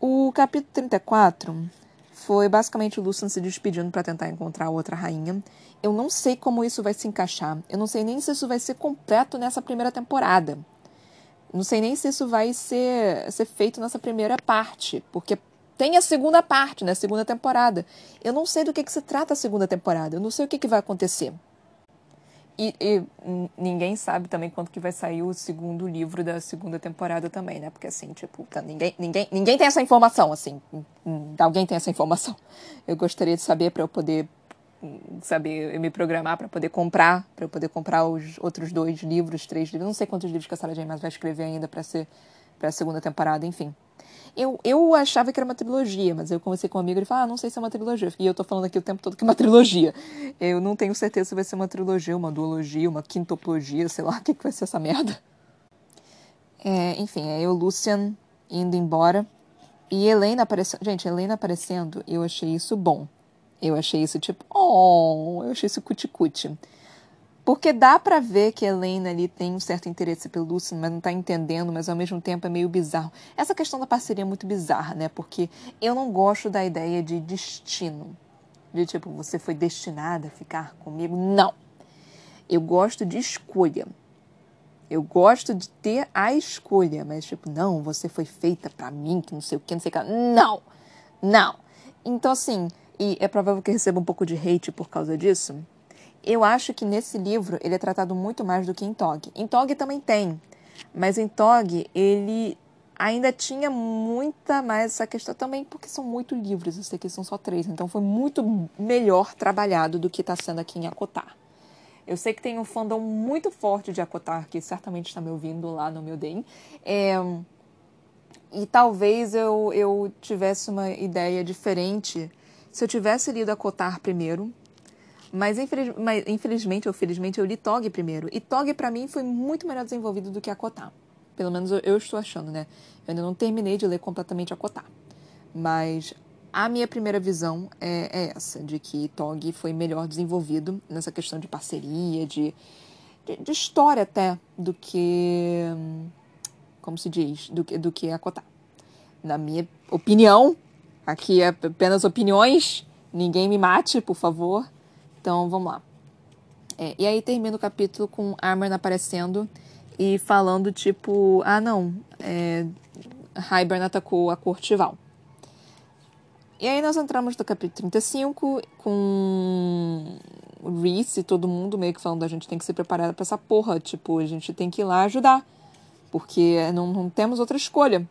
O capítulo 34 foi basicamente o Lucian se despedindo para tentar encontrar outra rainha. Eu não sei como isso vai se encaixar. Eu não sei nem se isso vai ser completo nessa primeira temporada. Não sei nem se isso vai ser, ser feito nessa primeira parte, porque tem a segunda parte, né? Segunda temporada. Eu não sei do que, que se trata a segunda temporada. Eu não sei o que, que vai acontecer. E, e, ninguém sabe também quando que vai sair o segundo livro da segunda temporada também, né? Porque assim, tipo, tá, ninguém, ninguém, ninguém tem essa informação, assim. Alguém tem essa informação. Eu gostaria de saber para eu poder saber me programar para poder comprar, para eu poder comprar os outros dois livros, três livros. Não sei quantos livros que a Sarah J. Maas vai escrever ainda para ser para a segunda temporada, enfim. Eu, eu achava que era uma trilogia, mas eu conversei com um amigo e ele falou, ah, não sei se é uma trilogia. E eu tô falando aqui o tempo todo que é uma trilogia. Eu não tenho certeza se vai ser uma trilogia, uma duologia, uma quintoplogia, sei lá o que, que vai ser essa merda. É, enfim, é eu, Lucian, indo embora. E Helena aparecendo. Gente, Helena aparecendo, eu achei isso bom. Eu achei isso tipo, oh, eu achei isso cuticute. Porque dá para ver que a Helena ali tem um certo interesse pelo Lucian, mas não tá entendendo, mas ao mesmo tempo é meio bizarro. Essa questão da parceria é muito bizarra, né? Porque eu não gosto da ideia de destino. De tipo, você foi destinada a ficar comigo. Não. Eu gosto de escolha. Eu gosto de ter a escolha, mas tipo, não, você foi feita para mim, que não sei o que, não sei o que. Não! Não! Então, assim, e é provável que receba um pouco de hate por causa disso. Eu acho que nesse livro ele é tratado muito mais do que em Tog. Em Tog também tem, mas em Tog ele ainda tinha muita mais essa questão também, porque são muito livros, eu sei que são só três, então foi muito melhor trabalhado do que está sendo aqui em Acotar. Eu sei que tem um fandom muito forte de Acotar, que certamente está me ouvindo lá no meu DEM. É, e talvez eu, eu tivesse uma ideia diferente se eu tivesse lido Acotar primeiro, Mas, infeliz, mas, infelizmente ou felizmente eu li Tog primeiro. E Tog para mim foi muito melhor desenvolvido do que Akotar. Pelo menos eu, eu, estou achando, né? Eu ainda não terminei de ler completamente Akotar. Mas a minha primeira visão é, é, essa, de que Tog foi melhor desenvolvido nessa questão de parceria, de, de, de história até, do que. Como se diz? Do, do que Akotar. Na minha opinião, aqui é apenas opiniões, ninguém me mate, por favor. Então vamos lá. É, e aí termina o capítulo com Armor aparecendo e falando tipo, ah não, é, Hybern atacou a Cortival. E aí nós entramos no capítulo 35 com Reese e todo mundo meio que falando a gente tem que se preparar para essa porra, tipo, a gente tem que ir lá ajudar, porque não, não temos outra escolha.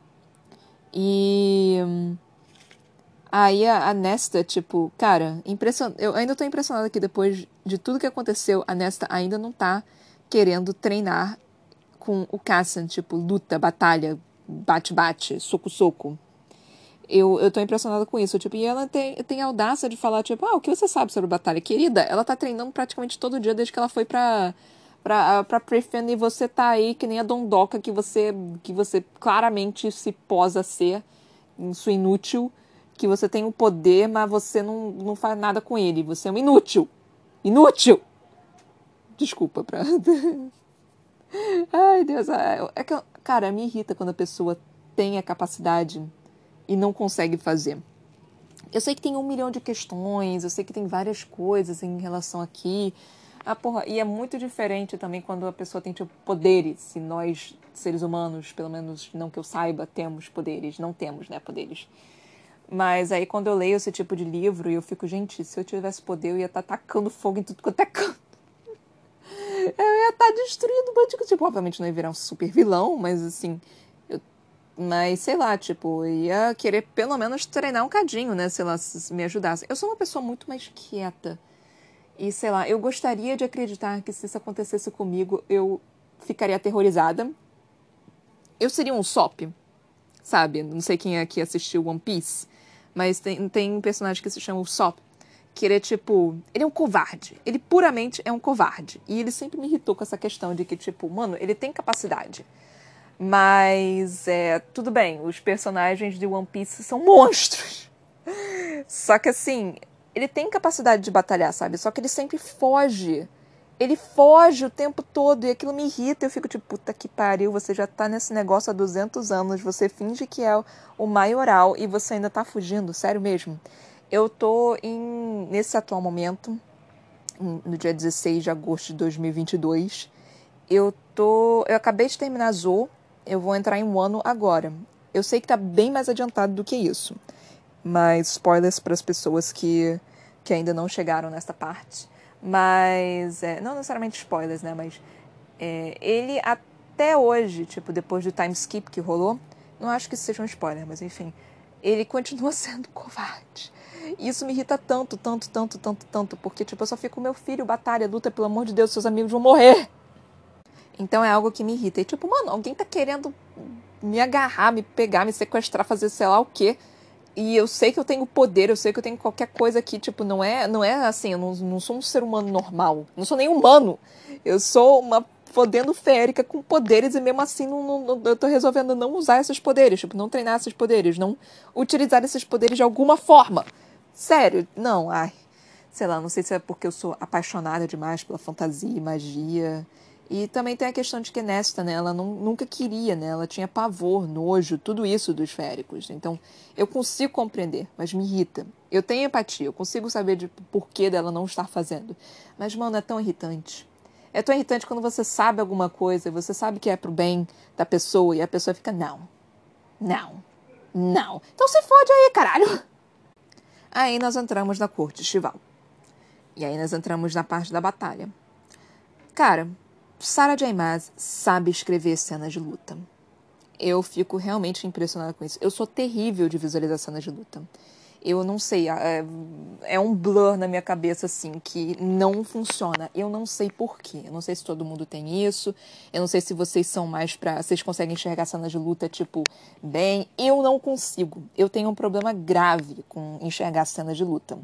E Aí a, a Nesta, tipo, cara, impression... eu ainda tô impressionada que depois de tudo que aconteceu, a Nesta ainda não tá querendo treinar com o Cassian, tipo, luta, batalha, bate-bate, soco-soco. Eu, eu tô impressionada com isso. Tipo, e ela tem, tem audácia de falar, tipo, ah, o que você sabe sobre batalha? Querida, ela tá treinando praticamente todo dia desde que ela foi pra, pra, pra Prifen e você tá aí que nem a Dondoca que você, que você claramente se posa ser, isso inútil que você tem o poder, mas você não, não faz nada com ele. Você é um inútil. Inútil! Desculpa pra. Ai, Deus. É, é que, cara, me irrita quando a pessoa tem a capacidade e não consegue fazer. Eu sei que tem um milhão de questões, eu sei que tem várias coisas em relação aqui. Ah, porra, e é muito diferente também quando a pessoa tem tipo, poderes. E nós, seres humanos, pelo menos não que eu saiba, temos poderes. Não temos, né, poderes. Mas aí quando eu leio esse tipo de livro, eu fico, gente, se eu tivesse poder, eu ia estar tá tacando fogo em tudo quanto é canto. Eu ia estar tá destruindo o bandido. Tipo, obviamente não ia virar um super vilão, mas assim. Eu... Mas sei lá, tipo, ia querer pelo menos treinar um cadinho, né? Sei lá, se me ajudasse. Eu sou uma pessoa muito mais quieta. E sei lá, eu gostaria de acreditar que se isso acontecesse comigo, eu ficaria aterrorizada. Eu seria um sop, sabe? Não sei quem aqui assistiu One Piece. Mas tem, tem um personagem que se chama o Sop, que ele é tipo. Ele é um covarde. Ele puramente é um covarde. E ele sempre me irritou com essa questão de que, tipo, mano, ele tem capacidade. Mas, é, tudo bem, os personagens de One Piece são monstros. Só que, assim, ele tem capacidade de batalhar, sabe? Só que ele sempre foge ele foge o tempo todo e aquilo me irrita. Eu fico tipo, puta que pariu, você já tá nesse negócio há 200 anos, você finge que é o maioral e você ainda tá fugindo, sério mesmo. Eu tô em, nesse atual momento, no dia 16 de agosto de 2022, eu tô, eu acabei de terminar Zou, eu vou entrar em um ano agora. Eu sei que tá bem mais adiantado do que isso, mas spoilers para as pessoas que, que ainda não chegaram nesta parte. Mas, é, não necessariamente spoilers, né? Mas é, ele até hoje, tipo, depois do time skip que rolou, não acho que isso seja um spoiler, mas enfim, ele continua sendo covarde. E isso me irrita tanto, tanto, tanto, tanto, tanto, porque, tipo, eu só fico, meu filho, batalha, luta, pelo amor de Deus, seus amigos vão morrer. Então é algo que me irrita. E, tipo, mano, alguém tá querendo me agarrar, me pegar, me sequestrar, fazer sei lá o quê. E eu sei que eu tenho poder, eu sei que eu tenho qualquer coisa que, tipo, não é, não é assim, eu não, não sou um ser humano normal. Não sou nem humano. Eu sou uma fodendo férica com poderes e mesmo assim não, não, eu tô resolvendo não usar esses poderes, tipo, não treinar esses poderes, não utilizar esses poderes de alguma forma. Sério, não, ai. Sei lá, não sei se é porque eu sou apaixonada demais pela fantasia e magia. E também tem a questão de que Nesta, né, ela não, nunca queria, né, ela tinha pavor, nojo, tudo isso dos féricos. Então, eu consigo compreender, mas me irrita. Eu tenho empatia, eu consigo saber de porquê dela não estar fazendo. Mas, mano, é tão irritante. É tão irritante quando você sabe alguma coisa, você sabe que é pro bem da pessoa e a pessoa fica, não, não, não. Então se fode aí, caralho. Aí nós entramos na corte estival. E aí nós entramos na parte da batalha. Cara, Sarah J. Maas sabe escrever cenas de luta. Eu fico realmente impressionada com isso. Eu sou terrível de visualizar cenas de luta. Eu não sei, é, é, um blur na minha cabeça, assim, que não funciona. Eu não sei porquê. Eu não sei se todo mundo tem isso. Eu não sei se vocês são mais pra. Vocês conseguem enxergar cenas de luta, tipo, bem. Eu não consigo. Eu tenho um problema grave com enxergar cenas de luta.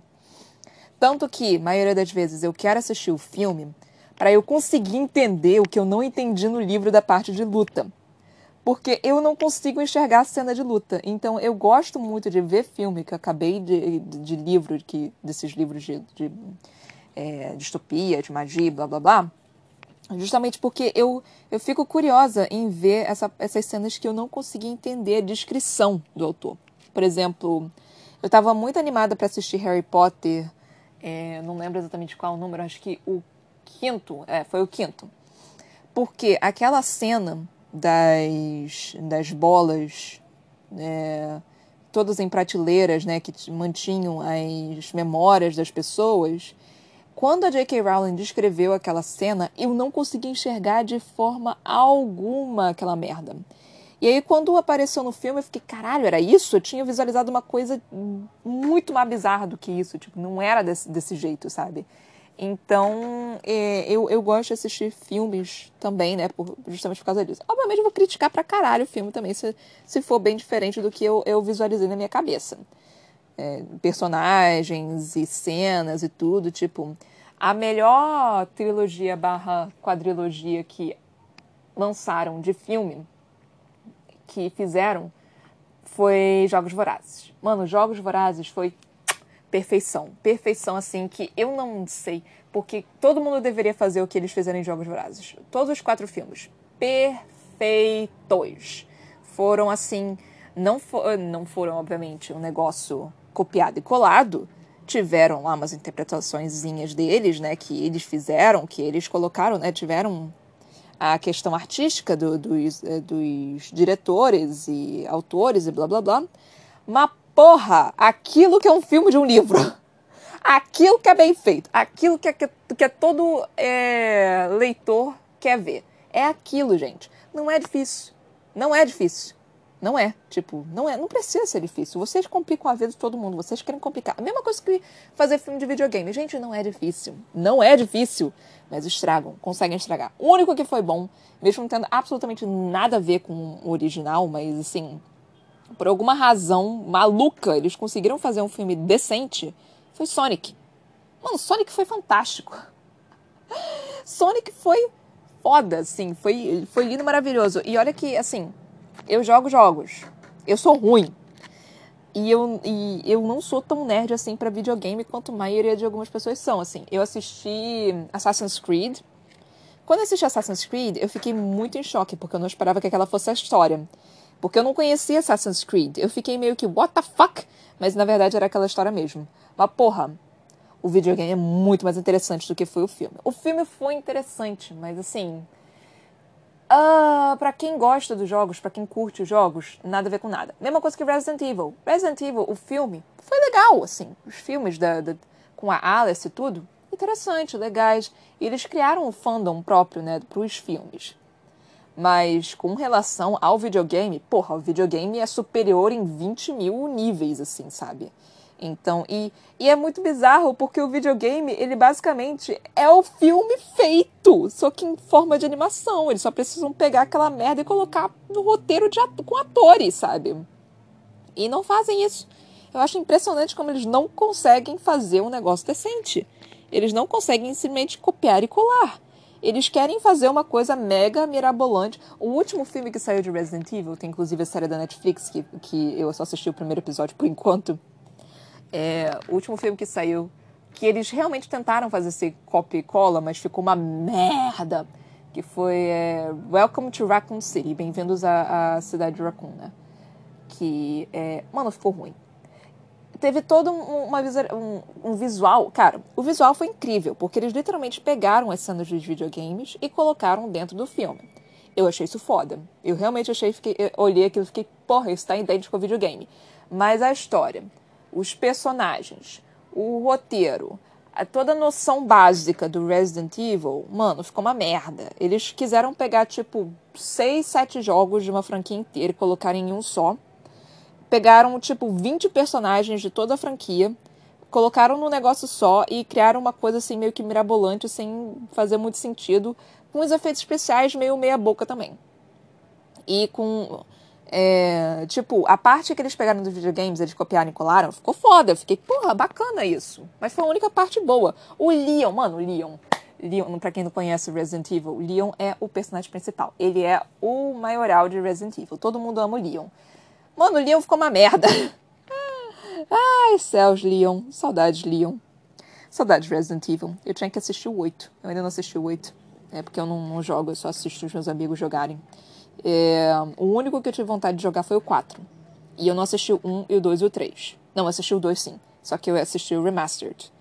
Tanto que, maioria das vezes, eu quero assistir o filme para eu conseguir entender o que eu não entendi no livro da parte de luta. Porque eu não consigo enxergar a cena de luta. Então eu gosto muito de ver filme que eu acabei de, de, de livro, que, desses livros de, de é, distopia, de magia, blá blá blá. Justamente porque eu, eu fico curiosa em ver essa, essas cenas que eu não consegui entender a descrição do autor. Por exemplo, eu estava muito animada para assistir Harry Potter, é, não lembro exatamente qual o número, acho que o quinto, é, foi o quinto. Porque aquela cena das, das bolas, é, todas em prateleiras, né, que mantinham as memórias das pessoas, quando a J.K. Rowling descreveu aquela cena, eu não consegui enxergar de forma alguma aquela merda. E aí, quando apareceu no filme, eu fiquei, caralho, era isso? Eu tinha visualizado uma coisa muito mais bizarra do que isso. Tipo, não era desse, desse jeito, sabe? Então, é, eu, eu gosto de assistir filmes também, né? Por, justamente por causa disso. Obviamente, eu vou criticar pra caralho o filme também, se, se for bem diferente do que eu, eu visualizei na minha cabeça. É, personagens e cenas e tudo, tipo... A melhor trilogia barra quadrilogia que lançaram de filme, que fizeram, foi Jogos Vorazes. Mano, Jogos Vorazes foi perfeição. Perfeição, assim, que eu não sei, porque todo mundo deveria fazer o que eles fizeram em Jogos Vorazes. Todos os quatro filmes. Perfeitos. Foram, assim, não, for, não foram, obviamente, um negócio copiado e colado. Tiveram lá umas interpretações deles, né, que eles fizeram, que eles colocaram, né, tiveram a questão artística do, dos, eh, dos diretores e autores e blá blá blá. Mas porra, aquilo que é um filme de um livro. Aquilo que é bem feito, aquilo que, é, que, é todo é, leitor quer ver. É aquilo, gente. Não é difícil. Não é difícil. Não é. Tipo, não é. Não precisa ser difícil. Vocês complicam a vida de todo mundo. Vocês querem complicar. A mesma coisa que fazer filme de videogame. Gente, não é difícil. Não é difícil. Mas estragam. Conseguem estragar. O único que foi bom, mesmo não tendo absolutamente nada a ver com o original, mas assim, por alguma razão maluca, eles conseguiram fazer um filme decente, foi Sonic. Mano, Sonic foi fantástico. Sonic foi foda, assim, foi, foi lindo maravilhoso. E olha que, assim, eu jogo jogos. Eu sou ruim. E eu, e eu não sou tão nerd assim para videogame quanto a maioria de algumas pessoas são. Assim, eu assisti Assassin's Creed. Quando eu assisti Assassin's Creed, eu fiquei muito em choque, porque eu não esperava que aquela fosse a história. Porque eu não conhecia Assassin's Creed. Eu fiquei meio que, what the fuck? Mas na verdade era aquela história mesmo. Mas porra, o videogame é muito mais interessante do que foi o filme. O filme foi interessante, mas assim. Uh, para quem gosta dos jogos, para quem curte os jogos, nada a ver com nada. Mesma coisa que Resident Evil. Resident Evil, o filme, foi legal, assim. Os filmes da, da com a Alice e tudo, interessante, legais. E eles criaram um fandom próprio, né, para os filmes. Mas com relação ao videogame, porra, o videogame é superior em 20 mil níveis, assim, sabe? Então, e, e é muito bizarro porque o videogame, ele basicamente é o filme feito, só que em forma de animação. Eles só precisam pegar aquela merda e colocar no roteiro de com atores, sabe? E não fazem isso. Eu acho impressionante como eles não conseguem fazer um negócio decente. Eles não conseguem simplesmente copiar e colar. Eles querem fazer uma coisa mega mirabolante. O último filme que saiu de Resident Evil, tem inclusive a série da Netflix, que, que eu só assisti o primeiro episódio por enquanto. É, o último filme que saiu, que eles realmente tentaram fazer esse copy e cola, mas ficou uma merda. Que foi é, Welcome to Raccoon City. Bem-vindos à, à cidade de Raccoon, né? Que, é, mano, ficou ruim teve todo um, uma, um, um, visual. Cara, o visual foi incrível, porque eles literalmente pegaram as cenas dos videogames e colocaram dentro do filme. Eu achei isso foda. Eu realmente achei, fiquei, olhei aquilo e fiquei, porra, isso tá idêntico ao videogame. Mas a história, os personagens, o roteiro, a, toda a noção básica do Resident Evil, mano, ficou uma merda. Eles quiseram pegar, tipo, seis, sete jogos de uma franquia inteira e colocar em um só pegaram, tipo, 20 personagens de toda a franquia, colocaram num negócio só e criaram uma coisa assim meio que mirabolante, sem fazer muito sentido, com os efeitos especiais meio meia boca também. E com É, tipo, a parte que eles pegaram dos videogames, eles copiaram e colaram, ficou foda. Eu fiquei, porra, bacana isso. Mas foi a única parte boa. O Leon, mano, o Leon. Leon, pra quem não conhece Resident Evil, Leon é o personagem principal. Ele é o maioral de Resident Evil. Todo mundo ama o Leon. Mano, o Leon ficou uma merda. Ai, céus, Leon. Saudades, Leon. Saudades Resident Evil. Eu tinha que assistir o 8. Eu ainda não assisti o 8. É porque eu não, não jogo, eu só assisto os meus amigos jogarem. É, o único que eu tive vontade de jogar foi o 4. E eu não assisti o 1 e o 2 e o 3. Não, assisti o 2 sim. Só que eu assisti o Remastered.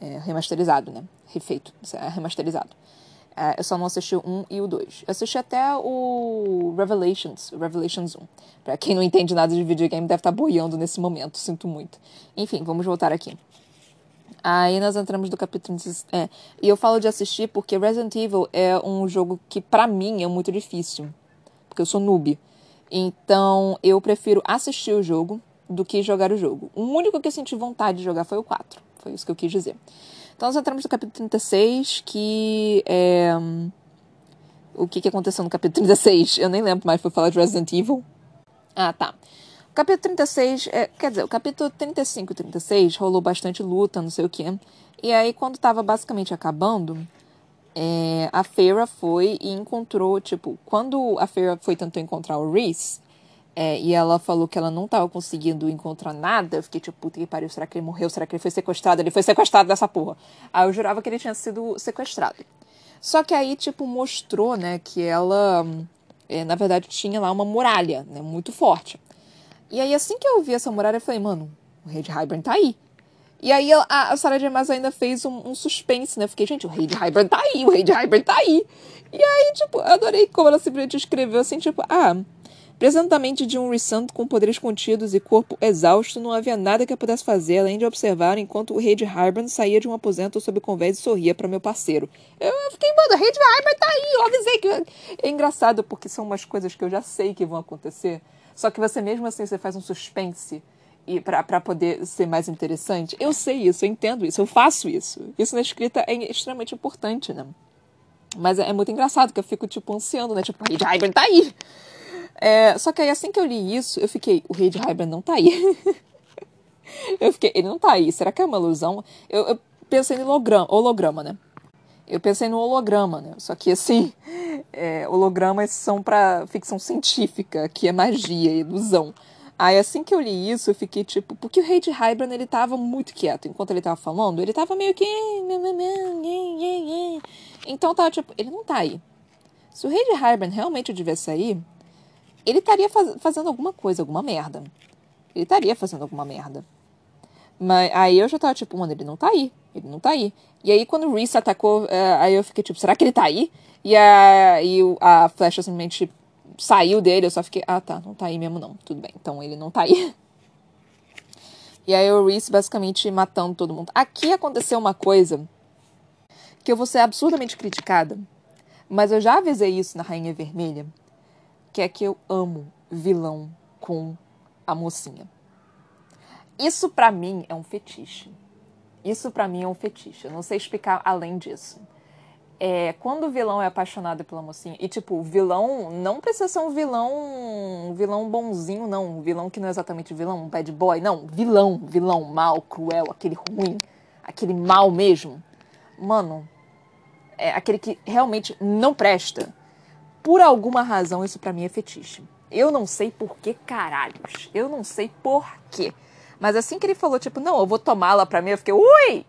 É, remasterizado, né? Refeito. É remasterizado. É, eu só não assisti o 1 e o 2. Eu assisti até o Revelations, o Revelations 1. Pra quem não entende nada de videogame, deve estar tá boiando nesse momento, sinto muito. Enfim, vamos voltar aqui. Aí nós entramos no capítulo. É, e eu falo de assistir porque Resident Evil é um jogo que, para mim, é muito difícil porque eu sou noob. Então, eu prefiro assistir o jogo do que jogar o jogo. O único que eu senti vontade de jogar foi o 4. Foi isso que eu quis dizer. Então, nós entramos no capítulo 36, que é... O que, que aconteceu no capítulo 36? Eu nem lembro mais, foi falar de Resident Evil. Ah, tá. O capítulo 36, é, quer dizer, o capítulo 35 e 36 rolou bastante luta, não sei o quê. E aí, quando tava basicamente acabando, é, a Feira foi e encontrou, tipo, quando a Feira foi tentou encontrar o Reese, é, e ela falou que ela não estava conseguindo encontrar nada, eu fiquei tipo, puta que pariu, será que ele morreu? Será que ele foi sequestrado? Ele foi sequestrado dessa porra. Aí eu jurava que ele tinha sido sequestrado. Só que aí, tipo, mostrou, né, que ela, é, na verdade, tinha lá uma muralha, né, muito forte. E aí, assim que eu vi essa muralha, eu falei, mano, o Red Hybern tá aí. E aí a, a Sarah J. Maas ainda fez um, um, suspense, né? Fiquei, gente, o rei de Hybern tá aí, o rei de Hybern tá aí. E aí, tipo, eu adorei como ela simplesmente escreveu assim, tipo, ah, Presentamente de um Rissant com poderes contidos e corpo exausto, não havia nada que eu pudesse fazer além de observar enquanto o rei de Hybern saía de um aposento sob convés e sorria para meu parceiro. Eu, fiquei, mano, o rei de Hybern tá aí, eu avisei que... É engraçado porque são umas coisas que eu já sei que vão acontecer, só que você mesmo assim, você faz um suspense e para poder ser mais interessante. Eu sei isso, eu entendo isso, eu faço isso. Isso na escrita é extremamente importante, né? Mas é, é muito engraçado que eu fico, tipo, ansiando, né? Tipo, o Rei de Hybern tá aí! É, só que aí, assim que eu li isso, eu fiquei, o Rei de Hybern não tá aí. eu fiquei, ele não tá aí, será que é uma ilusão? Eu, eu pensei no holograma, holograma, né? Eu pensei no holograma, né? Só que, assim, é, hologramas são para ficção científica, que é magia, ilusão. Aí assim que eu li isso, eu fiquei tipo, porque o rei de Hybern ele tava muito quieto. Enquanto ele tava falando, ele tava meio que. Então tava tipo, ele não tá aí. Se o rei de Hybern realmente devia sair, ele estaria faz fazendo alguma coisa, alguma merda. Ele estaria fazendo alguma merda. Mas aí eu já tava tipo, mano, ele não tá aí. Ele não tá aí. E aí quando o Reese atacou, uh, aí eu fiquei tipo, será que ele tá aí? E a, e a flecha simplesmente saiu dele, eu só fiquei, ah tá, não tá aí mesmo não, tudo bem, então ele não tá aí. E aí o Reese basicamente matando todo mundo. Aqui aconteceu uma coisa que eu vou ser absurdamente criticada, mas eu já avisei isso na Rainha Vermelha, que é que eu amo vilão com a mocinha. Isso para mim é um fetiche. Isso para mim é um fetiche. Eu não sei explicar além disso é, quando o vilão é apaixonado pela mocinha, e tipo, o vilão não precisa ser um vilão, um vilão bonzinho, não, um vilão que não é exatamente vilão, um bad boy, não, vilão, vilão mal, cruel, aquele ruim, aquele mal mesmo. Mano, é aquele que realmente não presta. Por alguma razão, isso para mim é fetiche. Eu não sei por que caralhos. Eu não sei por quê. Mas assim que ele falou, tipo, não, eu vou tomá-la pra mim, eu fiquei, ui!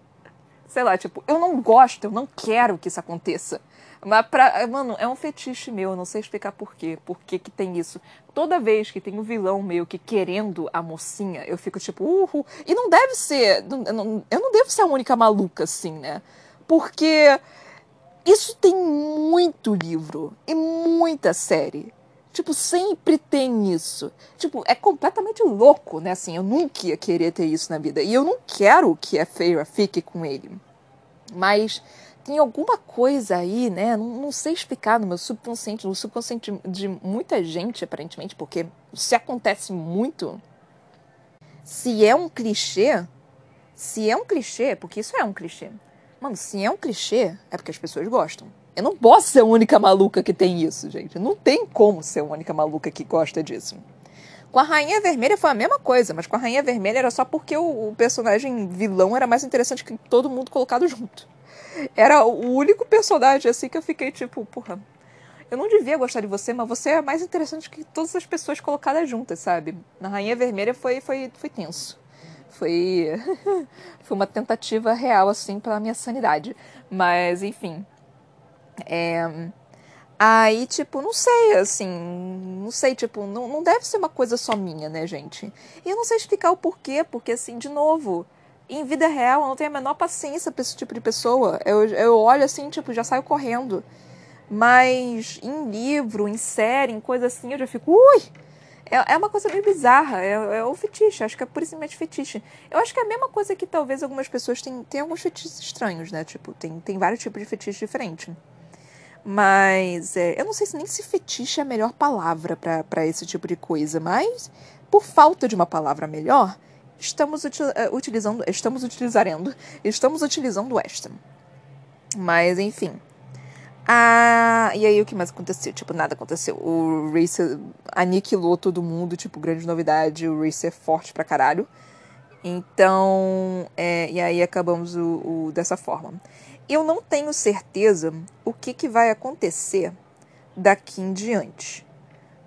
sei lá, tipo, eu não gosto, eu não quero que isso aconteça. Mas pra. Mano, é um fetiche meu, eu não sei explicar por quê. Por que, que tem isso. Toda vez que tem um vilão meio que querendo a mocinha, eu fico tipo, uhul. E não deve ser. eu não devo ser a única maluca, assim, né? Porque isso tem muito livro e muita série. Tipo, sempre tem isso. Tipo, é completamente louco, né? Assim, eu nunca ia querer ter isso na vida. E eu não quero que a Feira fique com ele. Mas tem alguma coisa aí, né? Não, não, sei explicar no meu subconsciente, no subconsciente de muita gente, aparentemente, porque se acontece muito. Se é um clichê, se é um clichê, porque isso é um clichê. Mano, se é um clichê, é porque as pessoas gostam. Eu não posso ser a única maluca que tem isso, gente. Não tem como ser a única maluca que gosta disso. Com a Rainha Vermelha foi a mesma coisa, mas com a Rainha Vermelha era só porque o, o personagem vilão era mais interessante que todo mundo colocado junto. Era o único personagem assim que eu fiquei tipo, porra, eu não devia gostar de você, mas você é mais interessante que todas as pessoas colocadas juntas, sabe? Na Rainha Vermelha foi, foi, foi tenso. Foi, foi uma tentativa real, assim, pela minha sanidade. Mas, enfim. É... Aí, tipo, não sei, assim, não sei, tipo, não, não deve ser uma coisa só minha, né, gente? E eu não sei explicar o porquê, porque, assim, de novo, em vida real eu não tenho a menor paciência pra esse tipo de pessoa. Eu, eu olho assim, tipo, já saio correndo. Mas em livro, em série, em coisa assim, eu já fico, ui! É, é uma coisa meio bizarra, é, é o fetiche, acho que é purissimamente fetiche. Eu acho que é a mesma coisa que talvez algumas pessoas têm, têm alguns fetiches estranhos, né? Tipo, tem, tem vários tipos de fetiche diferentes. Mas é, eu não sei se nem se fetiche é a melhor palavra para esse tipo de coisa, mas por falta de uma palavra melhor, estamos util, uh, utilizando, estamos utilizando, estamos utilizando esta. Mas enfim. Ah, e aí o que mais aconteceu? Tipo, nada aconteceu. O Racer aniquilou todo mundo, tipo, grande novidade, o Racer é forte pra caralho. Então, é, e aí acabamos o, o, dessa forma. Eu não tenho certeza o que, que vai acontecer daqui em diante.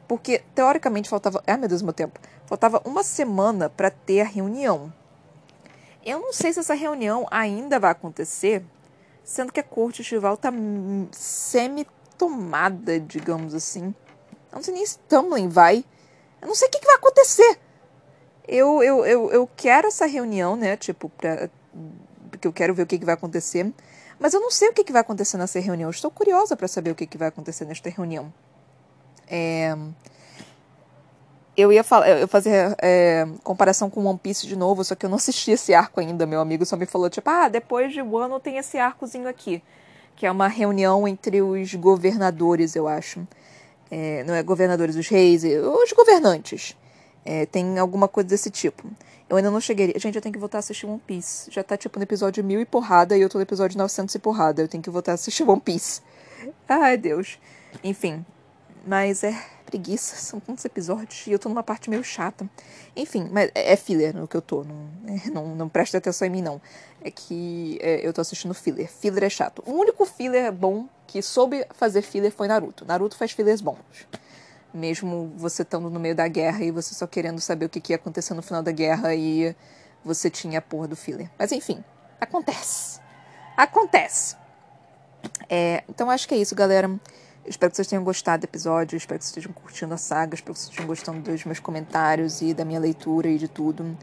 Porque, teoricamente, faltava. Ah, meu Deus, meu tempo. Faltava uma semana para ter a reunião. Eu não sei se essa reunião ainda vai acontecer, sendo que a corte estival está semi-tomada, digamos assim. Eu não sei nem se Tamlin vai. Eu não sei o que, que vai acontecer. Eu, eu, eu, eu quero essa reunião, né? Tipo, pra, porque eu quero ver o que, que vai acontecer. Mas eu não sei o que, que vai acontecer nessa reunião. Eu estou curiosa para saber o que, que vai acontecer nesta reunião. É eu ia falar, eu fazer é, comparação com One Piece de novo, só que eu não assisti esse arco ainda. Meu amigo só me falou, tipo, ah, depois de ano tem esse arcozinho aqui. Que é uma reunião entre os governadores, eu acho. É, não é governadores, os reis, os governantes. É, tem alguma coisa desse tipo. Eu ainda não cheguei. Gente, eu tenho que voltar a assistir One Piece. Já tá tipo no episódio mil e porrada e eu tô no episódio 900 e porrada. Eu tenho que voltar a assistir One Piece. Ai, Deus. Enfim. Mas é preguiça, são tantos episódios e eu tô numa parte meio chata. Enfim, mas é, é filler no que eu tô, não, é, não, não presta atenção em mim não. É que é, eu tô assistindo filler. Filler é chato. O único filler bom que soube fazer filler foi Naruto. Naruto faz fillers bons. Mesmo você estando no meio da guerra e você só querendo saber o que, que ia acontecer no final da guerra e você tinha a porra do filler. Mas enfim, acontece. Acontece. É, então acho que é isso, galera. Espero que vocês tenham gostado do episódio, espero que vocês estejam curtindo a saga, espero que vocês estejam gostando dos meus comentários e da minha leitura e de tudo.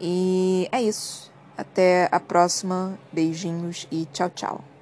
E é isso. Até a próxima. Beijinhos e tchau, tchau.